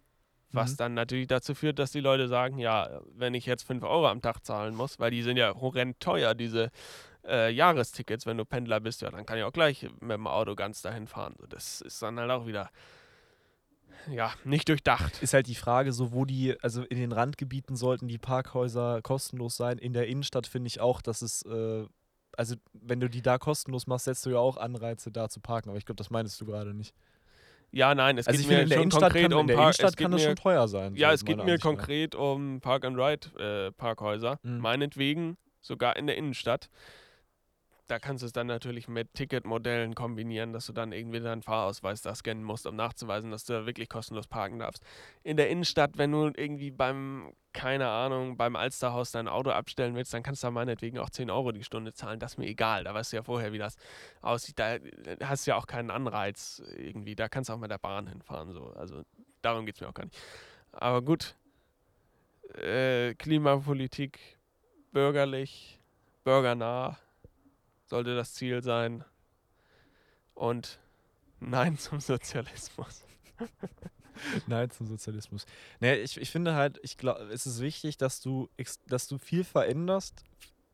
Was Mhm. dann natürlich dazu führt, dass die Leute sagen, ja, wenn ich jetzt 5 Euro am Tag zahlen muss, weil die sind ja horrend teuer, diese äh, Jahrestickets, wenn du Pendler bist, ja, dann kann ich auch gleich mit dem Auto ganz dahin fahren. So, Das ist dann halt auch wieder, ja, nicht durchdacht. Ist halt die Frage, so wo die, also in den Randgebieten sollten die Parkhäuser kostenlos sein. In der Innenstadt finde ich auch, dass es, äh, also wenn du die da kostenlos machst, setzt du ja auch Anreize da zu parken. Aber ich glaube, das meinst du gerade nicht. Ja, nein, es also geht mir in der schon Innenstadt konkret kann, in um der Park, kann das mir, schon teuer sein. Ja, so es geht mir Ansicht nach. konkret um Park and Ride äh, Parkhäuser. Mhm. Meinetwegen sogar in der Innenstadt. Da kannst du es dann natürlich mit Ticketmodellen kombinieren, dass du dann irgendwie deinen Fahrausweis da scannen musst, um nachzuweisen, dass du da wirklich kostenlos parken darfst. In der Innenstadt, wenn du irgendwie beim, keine Ahnung, beim Alsterhaus dein Auto abstellen willst, dann kannst du da meinetwegen auch 10 Euro die Stunde zahlen. Das ist mir egal. Da weißt du ja vorher, wie das aussieht. Da äh, hast du ja auch keinen Anreiz irgendwie. Da kannst du auch mit der Bahn hinfahren. So. Also darum geht es mir auch gar nicht. Aber gut. Äh, Klimapolitik, bürgerlich, bürgernah sollte das Ziel sein. Und Nein zum Sozialismus. Nein zum Sozialismus. Nee, ich, ich finde halt, ich glaube, es ist wichtig, dass du, dass du viel veränderst,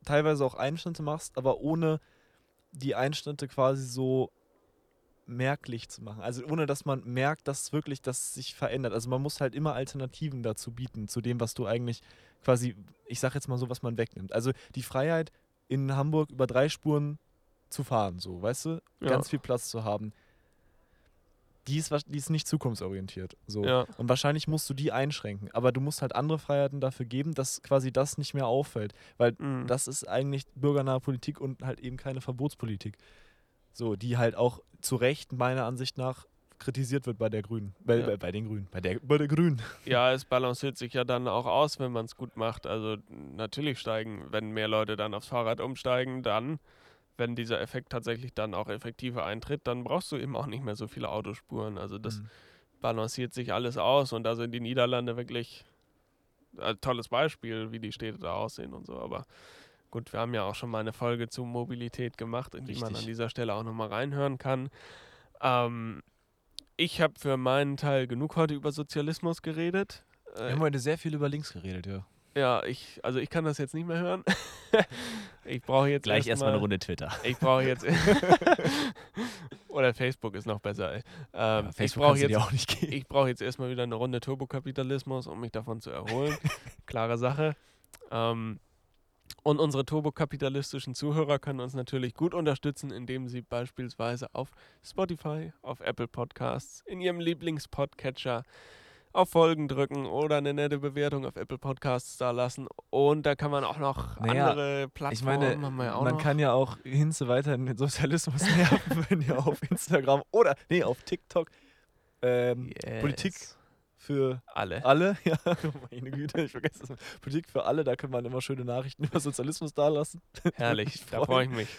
teilweise auch Einschnitte machst, aber ohne die Einschnitte quasi so merklich zu machen. Also ohne dass man merkt, dass wirklich, dass es sich verändert. Also man muss halt immer Alternativen dazu bieten, zu dem, was du eigentlich quasi, ich sag jetzt mal so, was man wegnimmt. Also die Freiheit, in Hamburg über drei Spuren zu fahren, so, weißt du? Ja. Ganz viel Platz zu haben. Die ist, die ist nicht zukunftsorientiert. So. Ja. Und wahrscheinlich musst du die einschränken. Aber du musst halt andere Freiheiten dafür geben, dass quasi das nicht mehr auffällt. Weil Mhm. das ist eigentlich bürgernahe Politik und halt eben keine Verbotspolitik. So, die halt auch zu Recht meiner Ansicht nach kritisiert wird bei der Grünen. Bei, Ja. bei, bei den Grünen. Bei der, bei der Grünen. Ja, es balanciert sich ja dann auch aus, wenn man es gut macht. Also natürlich steigen, wenn mehr Leute dann aufs Fahrrad umsteigen, dann, wenn dieser Effekt tatsächlich dann auch effektiver eintritt, dann brauchst du eben auch nicht mehr so viele Autospuren. Also das Mhm. balanciert sich alles aus und da sind die Niederlande wirklich ein tolles Beispiel, wie die Städte da aussehen und so. Aber gut, wir haben ja auch schon mal eine Folge zu Mobilität gemacht, in die man an Richtig. dieser Stelle auch nochmal reinhören kann. Ähm, ich habe für meinen Teil genug heute über Sozialismus geredet. Wir Äh, haben heute sehr viel über links geredet, ja. ja, ich, also ich kann das jetzt nicht mehr hören. ich brauche jetzt Gleich erstmal erstmal eine Runde Twitter. Ich brauche jetzt. Oder Facebook ist noch besser, ey. Ähm, ja ich Facebook brauche du dir jetzt, auch nicht geben. ich brauche jetzt erstmal wieder eine Runde Turbokapitalismus, um mich davon zu erholen. Klare Sache. Ähm, und unsere turbokapitalistischen Zuhörer können uns natürlich gut unterstützen, indem sie beispielsweise auf Spotify, auf Apple Podcasts, in ihrem Lieblingspodcatcher auf Folgen drücken oder eine nette Bewertung auf Apple Podcasts da lassen. Und da kann man auch noch Naja, andere Plattformen Ich meine, ja man noch. kann ja auch Hinze weiter in den Sozialismus nerven, wenn ihr auf Instagram oder, nee, auf TikTok ähm, Politik Yes. Für alle. alle, ja, meine Güte, ich vergesse das. Politik für alle, da kann man immer schöne Nachrichten über Sozialismus dalassen. Herrlich, da freue ich mich.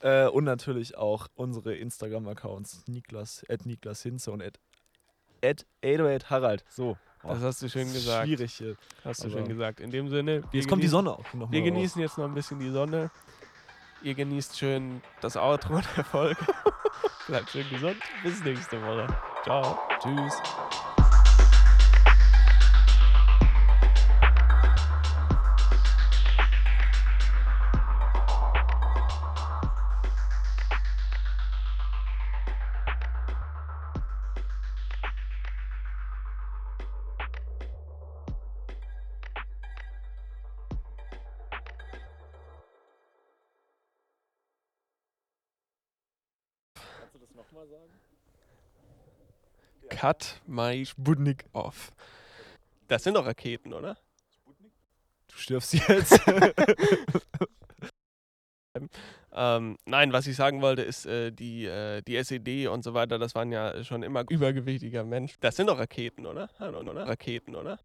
Äh, und natürlich auch unsere Instagram-Accounts, Niklas, at Niklas Hinze und at, at 808 Harald. So. Das hast du schön gesagt. Schwierig hier. Hast du aber- schön gesagt. In dem Sinne, Jetzt kommt die Sonne auch noch wir genießen jetzt noch ein bisschen die Sonne. Ihr genießt schön das Outro der Folge. Bleibt schön gesund. Bis nächste Woche. Ciao. raus. Tschüss. Cut my Sputnik. off. Das sind doch Raketen, oder? Du stirbst jetzt. Ähm, nein, was ich sagen wollte, ist, äh, die, äh, die SED und so weiter, das waren ja schon immer übergewichtiger Mensch. Das sind doch Raketen, oder? Raketen, oder?